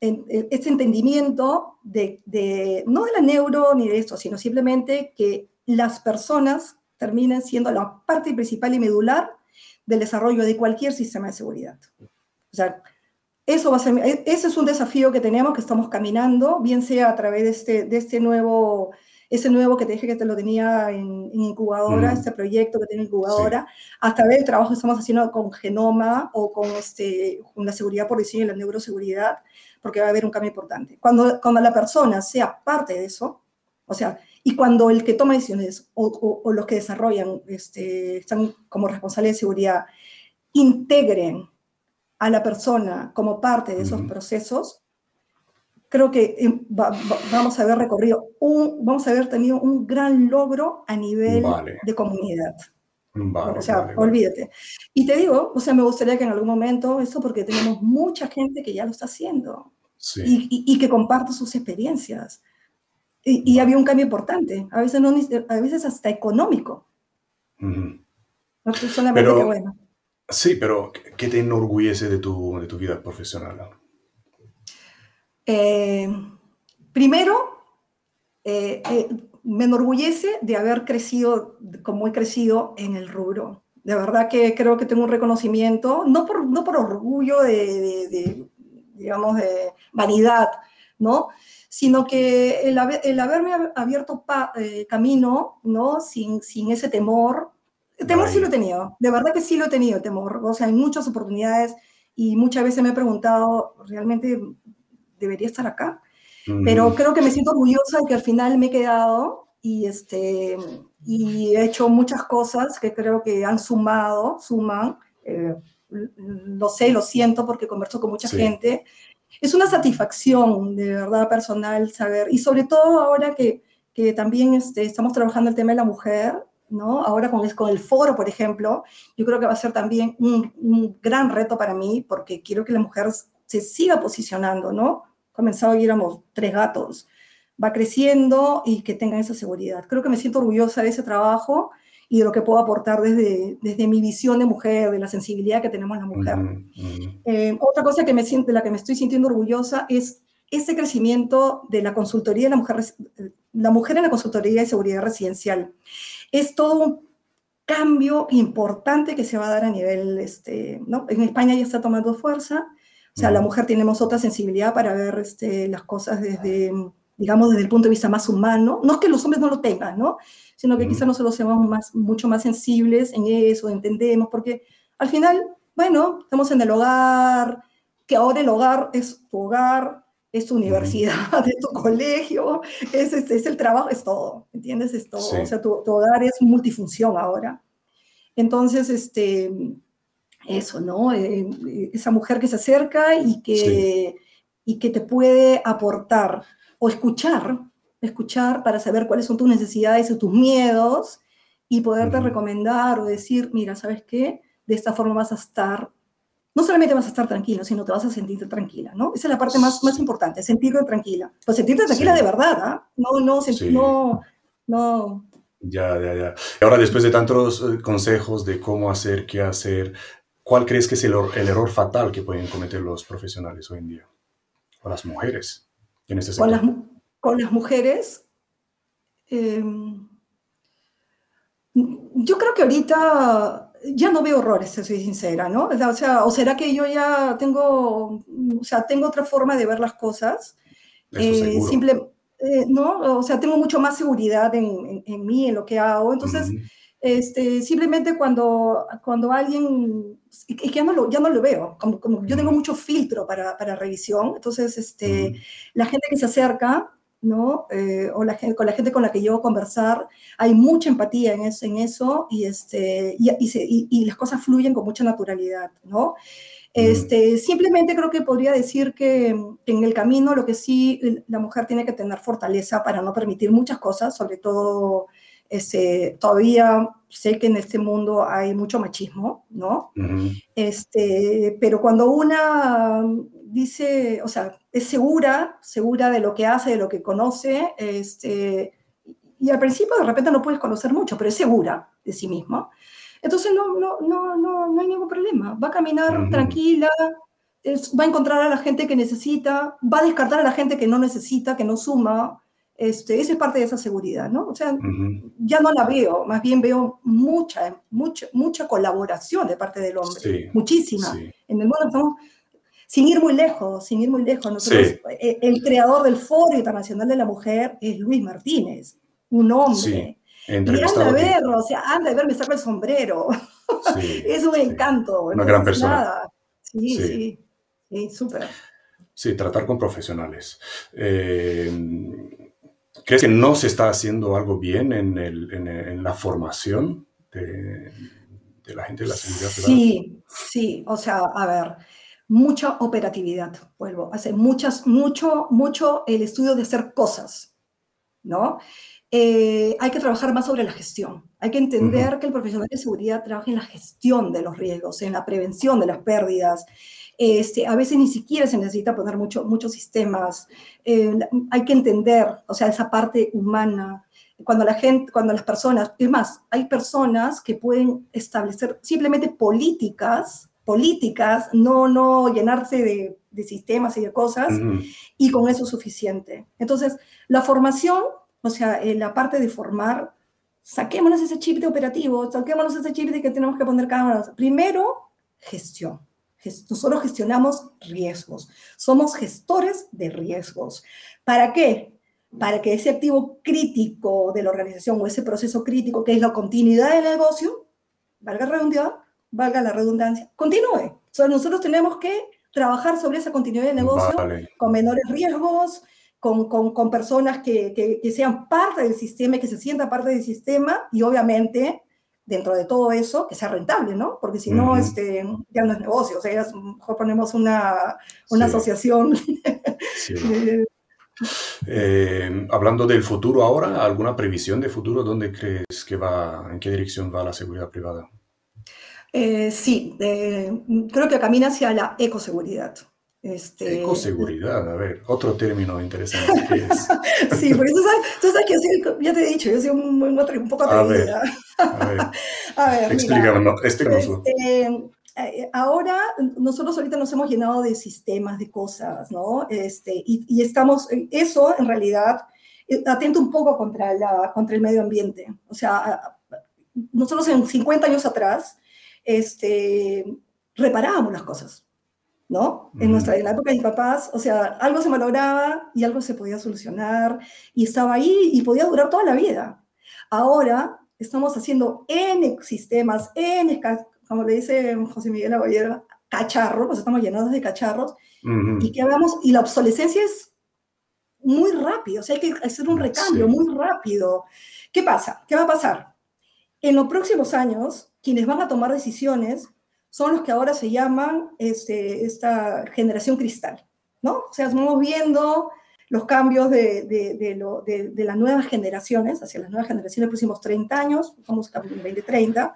este entendimiento de, de, no de la neuro ni de esto, sino simplemente que las personas terminen siendo la parte principal y medular del desarrollo de cualquier sistema de seguridad. O sea, eso va a ser, e, ese es un desafío que tenemos, que estamos caminando, bien sea a través de este, de este nuevo, ese nuevo que te dije que te lo tenía en, incubadora, este proyecto que tiene incubadora, a través del trabajo que estamos haciendo con Genoma o con, este, con la seguridad por diseño y la neuroseguridad, porque va a haber un cambio importante. Cuando, cuando la persona sea parte de eso, o sea, y cuando el que toma decisiones o, los que desarrollan, este, están como responsables de seguridad, integren a la persona como parte de esos procesos, creo que eh, vamos a haber recorrido, un, vamos a haber tenido un gran logro a nivel de comunidad. o sea, olvídate. Y te digo, o sea, me gustaría que en algún momento, eso porque tenemos mucha gente que ya lo está haciendo y, y, que comparte sus experiencias. Y, había un cambio importante, a veces, no, a veces hasta económico. No solamente pero, bueno. Sí, pero ¿qué te enorgullece de tu, de tu vida profesional? Eh, primero, eh, eh, me enorgullece de haber crecido como he crecido en el rubro. De verdad que creo que tengo un reconocimiento, no por, no por orgullo de, de, de digamos, de vanidad, ¿no? sino que el, haberme abierto eh, camino, ¿no? Sin, sin ese temor, temor sí lo he tenido, de verdad que sí lo he tenido, temor, o sea, hay muchas oportunidades y muchas veces me he preguntado, ¿realmente debería estar acá? Pero creo que me siento orgullosa de que al final me he quedado y, este, y he hecho muchas cosas que creo que han sumado, suman, eh, lo sé, lo siento porque converso con mucha gente es una satisfacción de verdad personal saber, y sobre todo ahora que, que también este, estamos trabajando el tema de la mujer, ¿no? Ahora con, con el foro, por ejemplo, yo creo que va a ser también un, un gran reto para mí, porque quiero que la mujer se siga posicionando, ¿no? Comenzado y éramos tres gatos, va creciendo y que tenga esa seguridad. Creo que me siento orgullosa de ese trabajo y de lo que puedo aportar desde, desde mi visión de mujer, de la sensibilidad que tenemos la mujer. Eh, otra cosa que me siento, de la que me estoy sintiendo orgullosa es ese crecimiento de la consultoría de la mujer, la mujer en la consultoría de seguridad residencial. Es todo un cambio importante que se va a dar a nivel, este, ¿no? En España ya está tomando fuerza, o sea, la mujer tenemos otra sensibilidad para ver este, las cosas desde, digamos, desde el punto de vista más humano. No es que los hombres no lo tengan, ¿no? sino que quizás nosotros seamos más, mucho más sensibles en eso, entendemos, porque al final, bueno, estamos en el hogar, que ahora el hogar es tu hogar, es tu universidad, es tu colegio, es, es, el trabajo, es todo, ¿entiendes? Es todo, o sea, tu, hogar es multifunción ahora. Entonces, este, eso, ¿no? Eh, esa mujer que se acerca y que, y que te puede aportar o escuchar, escuchar para saber cuáles son tus necesidades y tus miedos y poderte recomendar o decir, mira, ¿sabes qué? De esta forma vas a estar, no solamente vas a estar tranquilo, sino te vas a sentirte tranquila, ¿no? Esa es la parte más, más importante, sentirte tranquila. Pues sentirte tranquila de verdad, ¿ah? No, no, no, no. Ya, ya, ya. Ahora, después de tantos eh, consejos de cómo hacer, qué hacer, ¿cuál crees que es el, el error fatal que pueden cometer los profesionales hoy en día? O las mujeres en este sector con las mujeres, em, yo creo que ahorita ya no veo errores, si soy sincera, ¿no? O sea, o será que yo ya tengo, o sea, tengo otra forma de ver las cosas. Eh, simple, eh, ¿no? O sea, tengo mucho más seguridad en, en, mí, en lo que hago. Entonces, este, simplemente cuando, cuando alguien, es que ya no lo, ya no lo veo, como, como yo tengo mucho filtro para, para revisión, entonces este, la gente que se acerca, ¿no? Eh, o la gente, con la gente con la que yo conversar, hay mucha empatía en eso, en eso y, este, y, y, y las cosas fluyen con mucha naturalidad, ¿no? Este, simplemente creo que podría decir que, en el camino lo que sí la mujer tiene que tener fortaleza para no permitir muchas cosas, sobre todo este, todavía sé que en este mundo hay mucho machismo, ¿no? este, pero cuando una dice, o sea, es segura, segura de lo que hace, de lo que conoce, este, y al principio de repente no puedes conocer mucho, pero es segura de sí misma, entonces no, no, no, no, no hay ningún problema. Va a caminar tranquila, va a encontrar a la gente que necesita, va a descartar a la gente que no necesita, que no suma. Este, esa es parte de esa seguridad, ¿no? O sea, ya no la veo, más bien veo mucha, mucha, mucha colaboración de parte del hombre, muchísima. En el mundo estamos, sin ir muy lejos, sin ir muy lejos, nosotros, eh, el, creador del Foro Internacional de la Mujer es Luis Martínez, un hombre y anda a ver, o sea, anda a ver, me saco el sombrero. es un encanto. Una gran persona. Sí, sí, sí, súper. Sí, tratar con profesionales. Eh, ¿Crees que no se está haciendo algo bien en, el, en, la formación de, de, la gente de la seguridad Sí, sí, o sea, a ver, mucha operatividad, vuelvo, hace muchas, mucho, mucho el estudio de hacer cosas, ¿no? Eh, hay que trabajar más sobre la gestión. Hay que entender que el profesional de seguridad trabaja en la gestión de los riesgos, en la prevención de las pérdidas. Este, a veces ni siquiera se necesita poner mucho, muchos sistemas. Eh, hay que entender, o sea, esa parte humana. Cuando la gente, cuando las personas, es más, hay personas que pueden establecer simplemente políticas, políticas, no, no llenarse de, de sistemas y de cosas, y con eso es suficiente. Entonces, la formación o sea, en la parte de formar, saquémonos ese chip de operativo, saquémonos ese chip de que tenemos que poner cámaras. Primero, gestión. Nosotros gestionamos riesgos. Somos gestores de riesgos. ¿Para qué? Para que ese activo crítico de la organización o ese proceso crítico, que es la continuidad del negocio, valga redundancia, valga la redundancia, continúe. O sea, nosotros tenemos que trabajar sobre esa continuidad del negocio con menores riesgos, con, con, con personas que, que, sean parte del sistema y que se sientan parte del sistema y obviamente dentro de todo eso que sea rentable, ¿no? Porque si no, este, ya no es negocio, o sea, ya mejor ponemos una, una asociación. Eh, hablando del futuro ahora, ¿alguna previsión de futuro? ¿Dónde crees que va, en qué dirección va la seguridad privada? Eh, sí, eh, creo que camina hacia la ecoseguridad. Este, Ecoseguridad, a ver, otro término interesante que es. sí, porque tú sabes, que yo ya te he dicho, yo soy un, un, poco atrevida. A ver, a ver. Explícanos. Este, eh, ahora nosotros ahorita nos hemos llenado de sistemas, de cosas, ¿no? Este, y, y estamos, eso en realidad eh, atento un poco contra, la, contra el medio ambiente. O sea, nosotros en 50 años atrás este, reparábamos las cosas. ¿No? En, nuestra, en la época de mis papás, o sea, algo se malograba y algo se podía solucionar y estaba ahí y podía durar toda la vida. Ahora estamos haciendo N sistemas, N, como le dice José Miguel Aguilera, cacharros, pues estamos llenados de cacharros y que hagamos, y la obsolescencia es muy rápido, o sea, hay que hacer un recambio muy rápido. ¿Qué pasa? ¿Qué va a pasar? En los próximos años, quienes van a tomar decisiones son los que ahora se llaman este, esta generación cristal, ¿no? O sea, estamos viendo los cambios de, de, de, las nuevas generaciones, hacia las nuevas generaciones en los próximos 30 años, vamos en 2030,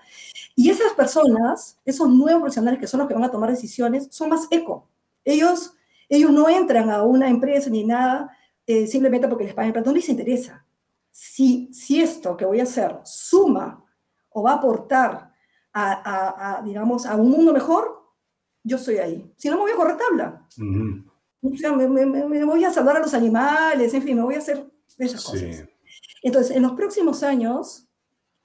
y esas personas, esos nuevos profesionales que son los que van a tomar decisiones, son más eco. Ellos, ellos no entran a una empresa ni nada eh, simplemente porque les pagan pero no les interesa. Si, si esto que voy a hacer suma o va a aportar a, digamos, a un mundo mejor, yo estoy ahí. Si no, me voy a correr tabla. o sea, me, voy a salvar a los animales, en fin, me voy a hacer esas cosas. Entonces, en los próximos años,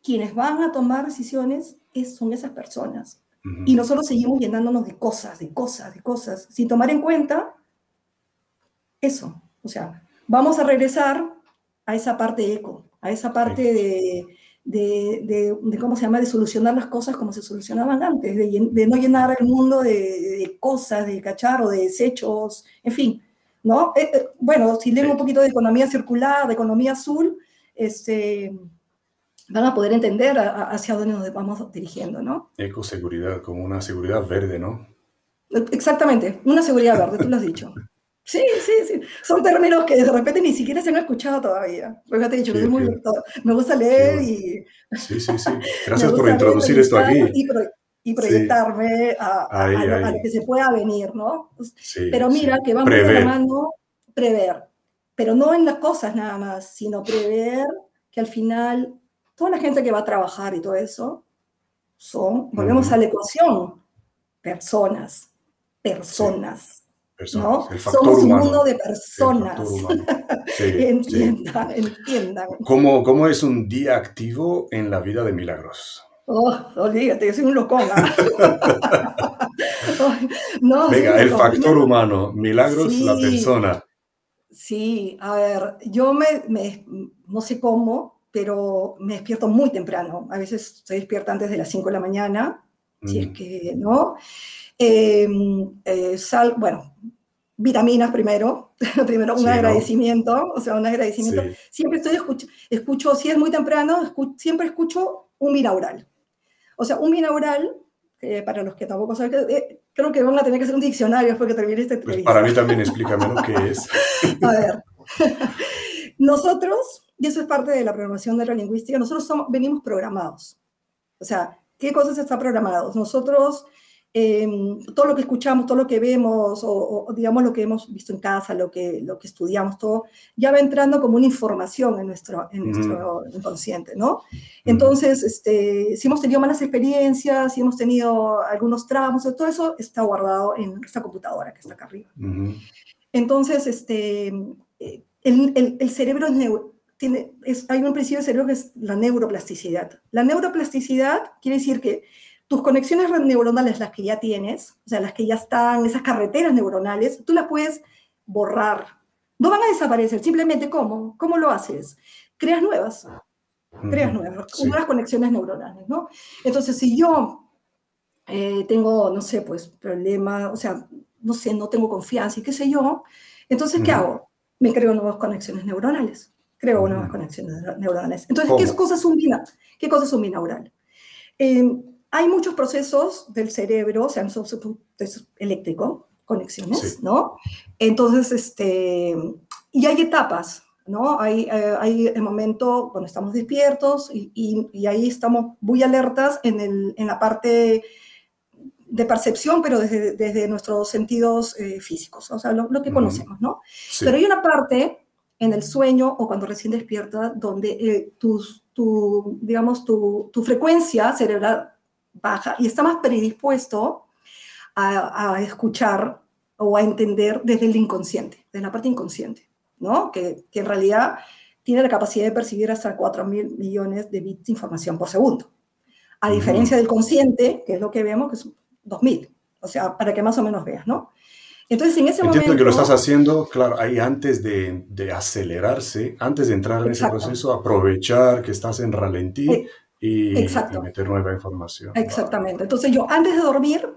quienes van a tomar decisiones es, son esas personas. Y nosotros seguimos llenándonos de cosas, de cosas, de cosas, sin tomar en cuenta eso. O sea, vamos a regresar a esa parte eco, a esa parte de, de, de, ¿cómo se llama?, de solucionar las cosas como se solucionaban antes, de, de no llenar el mundo de, cosas, de cacharro, de desechos, en fin, ¿no? Eh, eh, bueno, si leen un poquito de economía circular, de economía azul, este, van a poder entender hacia dónde nos vamos dirigiendo, ¿no? Ecoseguridad, como una seguridad verde, ¿no? Exactamente, una seguridad verde, tú lo has dicho. Sí, sí, sí. Son términos que de repente ni siquiera se han escuchado todavía. Porque te he dicho, que muy me gusta leer y... Sí, sí, sí. Gracias por introducir esto aquí. Y, proyectarme a, lo, que se pueda venir, ¿no? Pero mira, que vamos llamando prever. Pero no en las cosas nada más, sino prever que al final toda la gente que va a trabajar y todo eso son, volvemos a la ecuación, personas, personas. ¿No? Somos un mundo de personas. entiendan, entiendan. ¿Cómo, ¿Cómo, es un día activo en la vida de Milagros? Oh, olvídate, yo soy un locona. no, Venga, el factor humano, Milagros, la persona. Sí, a ver, yo me, me, no sé cómo, pero me despierto muy temprano. A veces estoy despierta antes de las 5 de la mañana, si es mm. que, ¿no? Em, eh, sal, bueno, vitaminas primero, primero un agradecimiento, o sea, un agradecimiento. Siempre estoy escucho, escucho, si es muy temprano, siempre escucho un binaural. O sea, un binaural, para los que tampoco saben, eh, creo que van a tener que hacer un diccionario después que termine esta pues entrevista. para mí también explícame lo que es. a ver, nosotros, y eso es parte de la programación de la lingüística, nosotros somos, venimos programados. O sea, ¿qué cosas están programados? Nosotros Em, todo lo que escuchamos, todo lo que vemos, o, digamos lo que hemos visto en casa, lo que, lo que estudiamos, todo, ya va entrando como una información en nuestro, en nuestro inconsciente, ¿no? Entonces, este, si hemos tenido malas experiencias, si hemos tenido algunos tramos, todo eso está guardado en esta computadora que está acá arriba. Entonces, este, eh, el, el, el cerebro tiene, es, hay un principio del cerebro que es la neuroplasticidad. La neuroplasticidad quiere decir que tus conexiones neuronales, las que ya tienes, o sea, las que ya están, esas carreteras neuronales, tú las puedes borrar. No van a desaparecer, simplemente ¿cómo? ¿Cómo lo haces? Creas nuevas, creas nuevas, nuevas conexiones neuronales, ¿no? Entonces, si yo eh, tengo, no sé, pues, problema, o sea, no sé, no tengo confianza y qué sé yo, entonces, ¿qué hago? Me creo nuevas conexiones neuronales, creo nuevas conexiones neuronales. Entonces, ¿qué cosa es un, ¿qué cosa es un binaural? Eh, hay muchos procesos del cerebro, o sea, es eléctrico, conexiones, ¿no? Entonces, este, y hay etapas, ¿no? Hay, eh, hay el momento cuando estamos despiertos y, y, ahí estamos muy alertas en, el, en la parte de percepción, pero desde, desde nuestros sentidos eh, físicos, o sea, lo, lo que conocemos, ¿no? Pero hay una parte en el sueño o cuando recién despierta donde eh, tu, digamos, tu, tu frecuencia cerebral baja y está más predispuesto a, escuchar o a entender desde el inconsciente, desde la parte inconsciente, ¿no? Que, en realidad tiene la capacidad de percibir hasta 4 mil millones de bits de información por segundo. A diferencia del consciente, que es lo que vemos, que es 2000. O sea, para que más o menos veas, ¿no? Entonces, en ese Entiendo que lo estás haciendo, claro, ahí antes de, de acelerarse, antes de entrar en ese proceso, aprovechar que estás en ralentí eh, y, meter nueva información. Exactamente. Entonces yo antes de dormir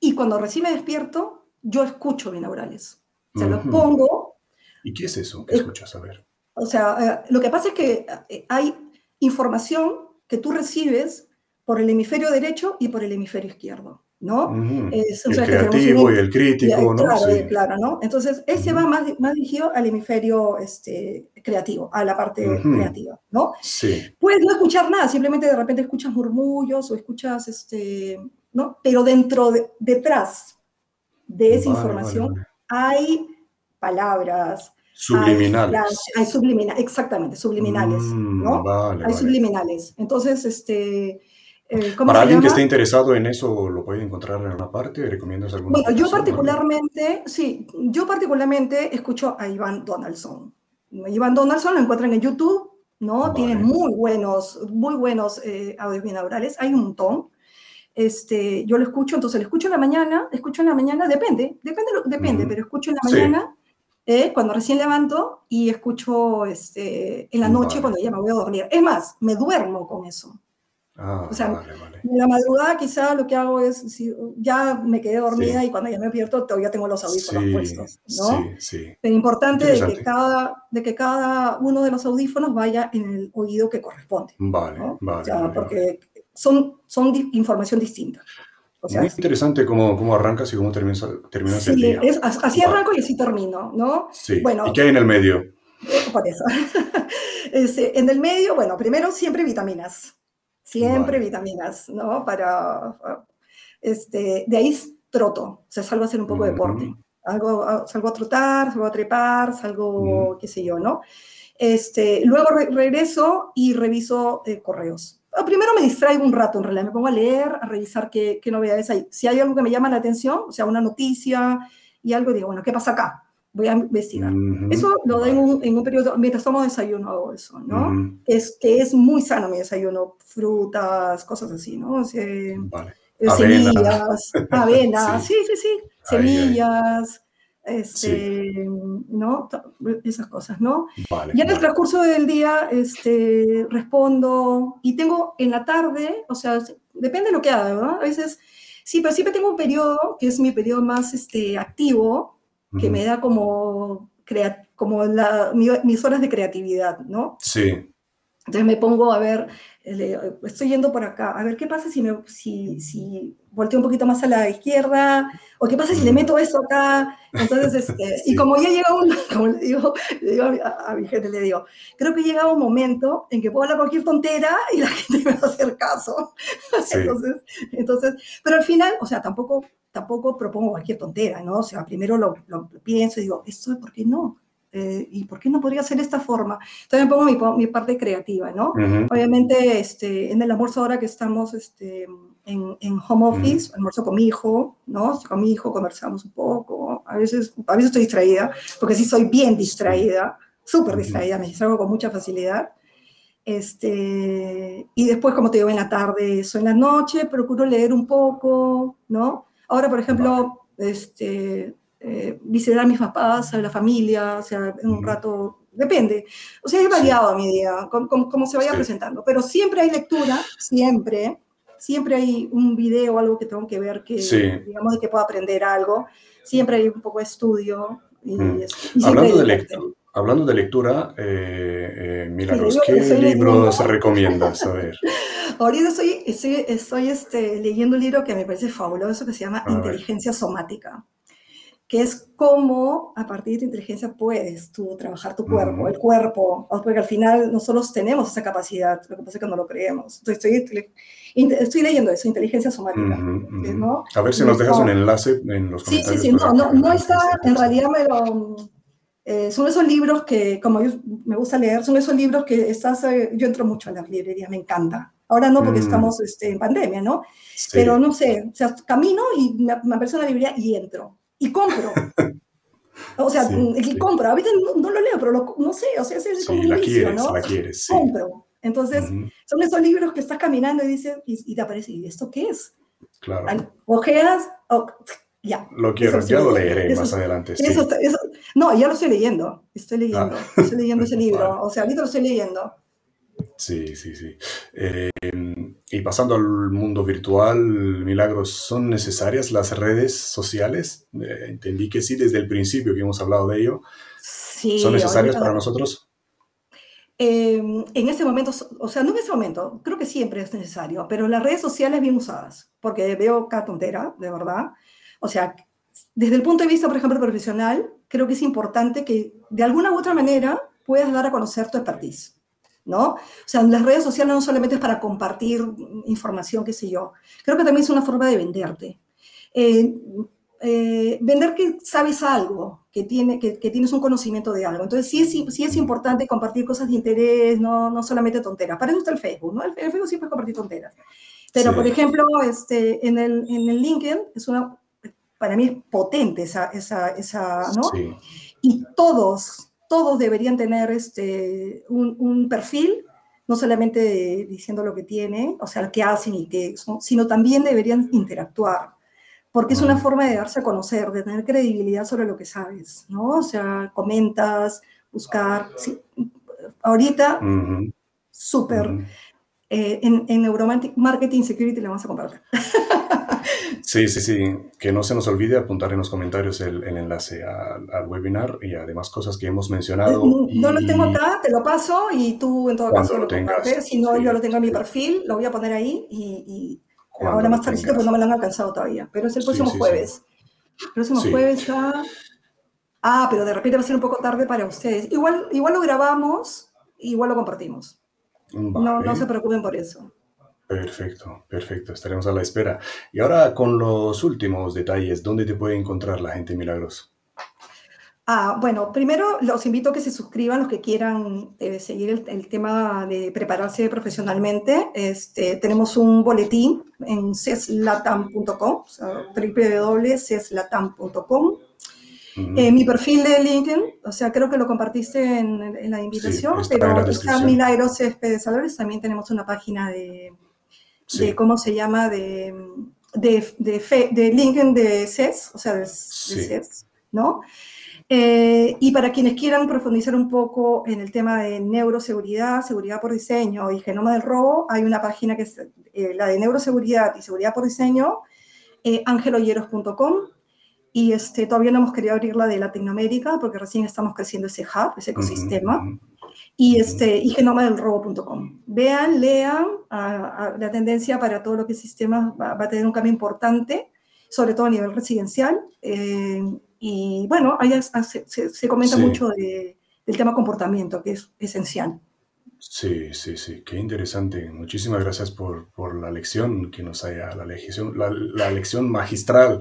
y cuando recién me despierto, yo escucho binaurales. O sea, los pongo. ¿Y qué es eso que escuchas? A ver. O sea, eh, lo que pasa es que eh, hay información que tú recibes por el hemisferio derecho y por el hemisferio izquierdo. ¿No? el creativo y el crítico, ¿no? Claro, ¿no? Entonces, ese va más, más dirigido al hemisferio este, creativo, a la parte creativa, ¿no? Sí. Puedes no escuchar nada, simplemente de repente escuchas murmullos o escuchas, este, ¿no? Pero dentro, de, detrás de esa información hay palabras, Subliminales. Hay, subliminales, exactamente, subliminales, mm, ¿no? hay subliminales. Entonces, este, eh, Para alguien que esté interesado en eso, ¿lo puede encontrar en alguna parte? ¿Recomiendas alguna Bueno, yo particularmente, sí, yo particularmente escucho a Iván Donaldson. Iván Donaldson lo encuentran en YouTube, ¿no? Tiene muy buenos, muy buenos eh, audios binaurales, hay un montón. Este, yo lo escucho, entonces lo escucho en la mañana, escucho en la mañana, depende, depende, depende, pero escucho en la mañana eh, cuando recién levanto y escucho este, en la noche Vale. cuando ya me voy a dormir. Es más, me duermo con eso. Ah, O sea, vale, vale. En la madrugada quizá lo que hago es, si ya me quedé dormida Sí. y cuando ya me despierto todavía tengo los audífonos Sí, puestos, ¿no? sí, sí. Pero importante de que, cada, de que cada uno de los audífonos vaya en el oído que corresponde, Vale, ¿no? vale, O sea, porque son, son di- información distinta. O sea, Muy interesante cómo, cómo arrancas y cómo terminas, terminas el día. es, as- así arranco y así termino, ¿no? Sí. bueno. ¿Y qué hay en el medio? Por eso. Este, en el medio, bueno, primero siempre vitaminas. Siempre Vale. vitaminas, ¿no? Para. Este, de ahí troto, o sea, salgo a hacer un poco de deporte. Algo, a- salgo a trotar, salgo a trepar, salgo, qué sé yo, ¿no? Este, luego re- regreso y reviso eh, correos. Ah, Primero me distraigo un rato, en realidad me pongo a leer, a revisar qué, qué novedades hay. Si hay algo que me llama la atención, o sea, una noticia y algo, digo, bueno, ¿qué pasa acá? Voy a investigar. Ujú. Eso lo doy en un, en un periodo, mientras tomo desayuno eso, ¿no? Ujú. Es que es muy sano mi desayuno, frutas, cosas así, ¿no? O sea, eh, Vale. Avena. semillas, avena, Sí. sí, sí, sí, Ahí, ahí. semillas, este, ¿no? To- Esas cosas, ¿no? Vale. Ya en el vale. transcurso del día este, respondo y tengo en la tarde, o sea, depende de lo que haga, ¿no? A veces, sí, pero siempre tengo un periodo que es mi periodo más este, activo, que me da como, crea- como la- mi- mis horas de creatividad, ¿no? Sí. Entonces me pongo a ver, eh, estoy yendo por acá, a ver qué pasa si, me, si, si volteo un poquito más a la izquierda, o qué pasa si le meto eso acá. Entonces, este, y Sí. como ya llega un, como le digo, le digo a- a mi gente, le digo, creo que llega un momento en que puedo hablar cualquier tontera y la gente me va a hacer caso. Sí. Entonces, entonces, pero al final, o sea, tampoco, tampoco propongo cualquier tontera, ¿no? O sea, primero lo, lo pienso y digo, esto, ¿por qué no? Eh, ¿Y por qué no podría ser de esta forma? Entonces me pongo mi, mi parte creativa, ¿no? Ujú. Obviamente, este, en el almuerzo ahora que estamos este, en, en home office, almuerzo con mi hijo, ¿no? Con mi hijo, conversamos un poco. A veces, a veces estoy distraída, porque sí soy bien distraída, súper distraída, me distraigo con mucha facilidad. Este, y después, como te digo, en la tarde, eso en la noche, procuro leer un poco, ¿no? Ahora, por ejemplo, este, eh, visitar a mis papás, a la familia, o sea, en un rato, depende. O sea, es variado a mi día, como, como- se vaya Sí. presentando, pero siempre hay lectura, siempre, siempre hay un video algo que tengo que ver que, Sí. digamos, de que pueda aprender algo, siempre hay un poco de estudio. Y, Mm. y Hablando de, deporte. Hablando de lectura, eh, eh, Milagros, ¿qué estoy libros leyendo. recomiendas? A ver. Ahorita estoy, estoy, estoy este, leyendo un libro que me parece fabuloso que se llama A ver. Inteligencia Somática, que es cómo a partir de inteligencia puedes tú trabajar tu cuerpo, Ujú. el cuerpo, porque al final nosotros tenemos esa capacidad, lo que pasa es que no lo creemos. Entonces estoy, estoy leyendo eso, Inteligencia Somática. Ujú, ujú. ¿no? A ver si No nos dejas un enlace en los Sí, sí, comentarios. sí, no, no, no está, en realidad me lo, eh, son esos libros que, como yo me gusta leer, son esos libros que estás, eh, yo entro mucho a las librerías, me encanta. Ahora no, porque Mm. estamos este, en pandemia, ¿no? Sí. Pero no sé, o sea, camino y me, me aparece una librería y entro. Y compro. O sea, Sí, mm, y sí. compro. A veces no, no lo leo, pero lo- no sé, o sea, es Sí, como un la inicio, quieres, ¿no? la quieres. Compro. Entonces, Ujú, son esos libros que estás caminando y dices, y, y te aparece, ¿y esto qué es? Claro. Ojeas, o- ya. Lo quiero, Eso ya sí, lo leeré eso más sí. adelante. Sí. Eso eso- no, ya lo estoy leyendo, estoy leyendo, Ah. estoy leyendo ese libro, Vale. o sea, ahorita lo estoy leyendo. Sí, sí, sí. Eh, y pasando al mundo virtual, Milagros, ¿son necesarias las redes sociales? Eh, entendí que sí desde el principio que hemos hablado de ello. Sí, ¿Son necesarias ahorita- para nosotros? Eh, en este momento, o sea, no en este momento, creo que siempre es necesario, pero las redes sociales bien usadas, porque veo cada tontera, de verdad. O sea, desde el punto de vista, por ejemplo, profesional, creo que es importante que de alguna u otra manera puedas dar a conocer tu expertise, ¿no? O sea, las redes sociales no solamente es para compartir información, qué sé yo, creo que también es una forma de venderte. Eh, eh, vender que sabes algo, que, tiene, que, que, tienes un conocimiento de algo. Entonces, sí es, sí es importante compartir cosas de interés, no, no solamente tonteras. Para eso está el Facebook, ¿no? El, el Facebook siempre es compartir tonteras. Pero, sí. por ejemplo, este, en, el, en el LinkedIn es una, para mí, potente esa, esa, esa ¿no? Sí. Y todos, todos deberían tener este, un, un perfil no solamente de, diciendo lo que tiene, o sea, que hacen y qué son, sino también deberían interactuar porque es una forma de darse a conocer, de tener credibilidad sobre lo que sabes, ¿no? O sea, comentas, buscar, sí. ahorita, súper. Eh, en, en Neuromarketing Security le vamos a compartir. Sí, sí, sí. Que no se nos olvide apuntar en los comentarios el, enlace al, webinar y además cosas que hemos mencionado. No, lo tengo acá, te lo paso y tú en todo caso lo, tengas. Si no, yo lo tengo en mi perfil, lo voy a poner ahí y, ahora más tarde pues no me lo han alcanzado todavía. Pero es el próximo jueves. El próximo jueves está... Ah, pero de repente va a ser un poco tarde para ustedes. Igual, igual lo grabamos, igual lo compartimos. No, no se preocupen por eso. Perfecto, perfecto, estaremos a la espera. Y ahora con los últimos detalles, ¿dónde te puede encontrar la gente Milagros? Ah, bueno, primero los invito a que se suscriban los que quieran eh, seguir el, tema de prepararse profesionalmente. Este, tenemos un boletín en ceslatam.com, o sea, www.ceslatam.com. Eh, mi perfil de LinkedIn, o sea, creo que lo compartiste en, la invitación, pero está Milagros Céspedes Álvarez, también tenemos una página de, de cómo se llama, de, de, de, de LinkedIn de CES, o sea, de, CES, ¿no? Eh, y para quienes quieran profundizar un poco en el tema de neuroseguridad, seguridad por diseño y genoma del robo, hay una página que es eh, la de neuroseguridad y seguridad por diseño, angeloyeros.com. Y este, todavía no hemos querido abrir la de Latinoamérica porque recién estamos creciendo ese hub, ese ecosistema y, este, y genomadelrobo.com. Vean, lean, la tendencia para todo lo que es sistema va, a tener un cambio importante, sobre todo a nivel residencial. Eh, y bueno, ahí se, se, comenta mucho de, del tema comportamiento, que es esencial. Sí, sí, sí, qué interesante. Muchísimas gracias por, por la lección que nos haya, la lección, la, la, lección magistral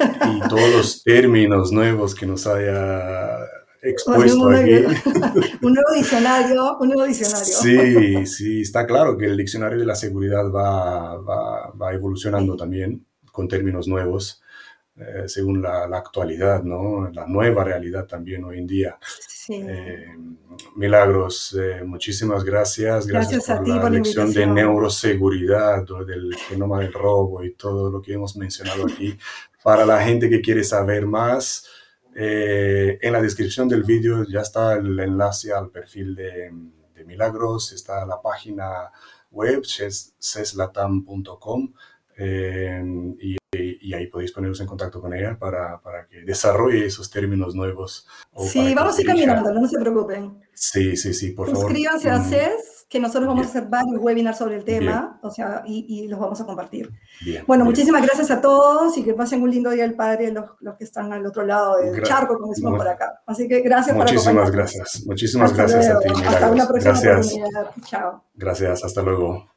y todos los términos nuevos que nos haya expuesto aquí. un nuevo diccionario, un nuevo diccionario. Sí, sí, está claro que el diccionario de la seguridad va, va, va evolucionando también con términos nuevos. Eh, según la, la, actualidad, ¿no? La nueva realidad también hoy en día. Sí. Eh, milagros, eh, muchísimas gracias. Gracias, por la lección de neuroseguridad, del genoma del robo y todo lo que hemos mencionado aquí. Para la gente que quiere saber más, eh, en la descripción del vídeo ya está el enlace al perfil de, Milagros, está la página web, ceslatam.com, eh, y, ahí podéis poneros en contacto con ella para, para que desarrolle esos términos nuevos. Sí, vamos a ir caminando, no se preocupen. Sí, sí, sí, por favor. Suscríbanse a CES que nosotros vamos a hacer varios webinars sobre el tema, o sea, y, los vamos a compartir. bueno, muchísimas gracias a todos y que pasen un lindo día del Padre los, los que están al otro lado del charco, como decimos por acá. Así que gracias Muchísimas gracias. Muchísimas gracias a ti. Hasta una próxima gracias. Chao. Gracias, hasta luego.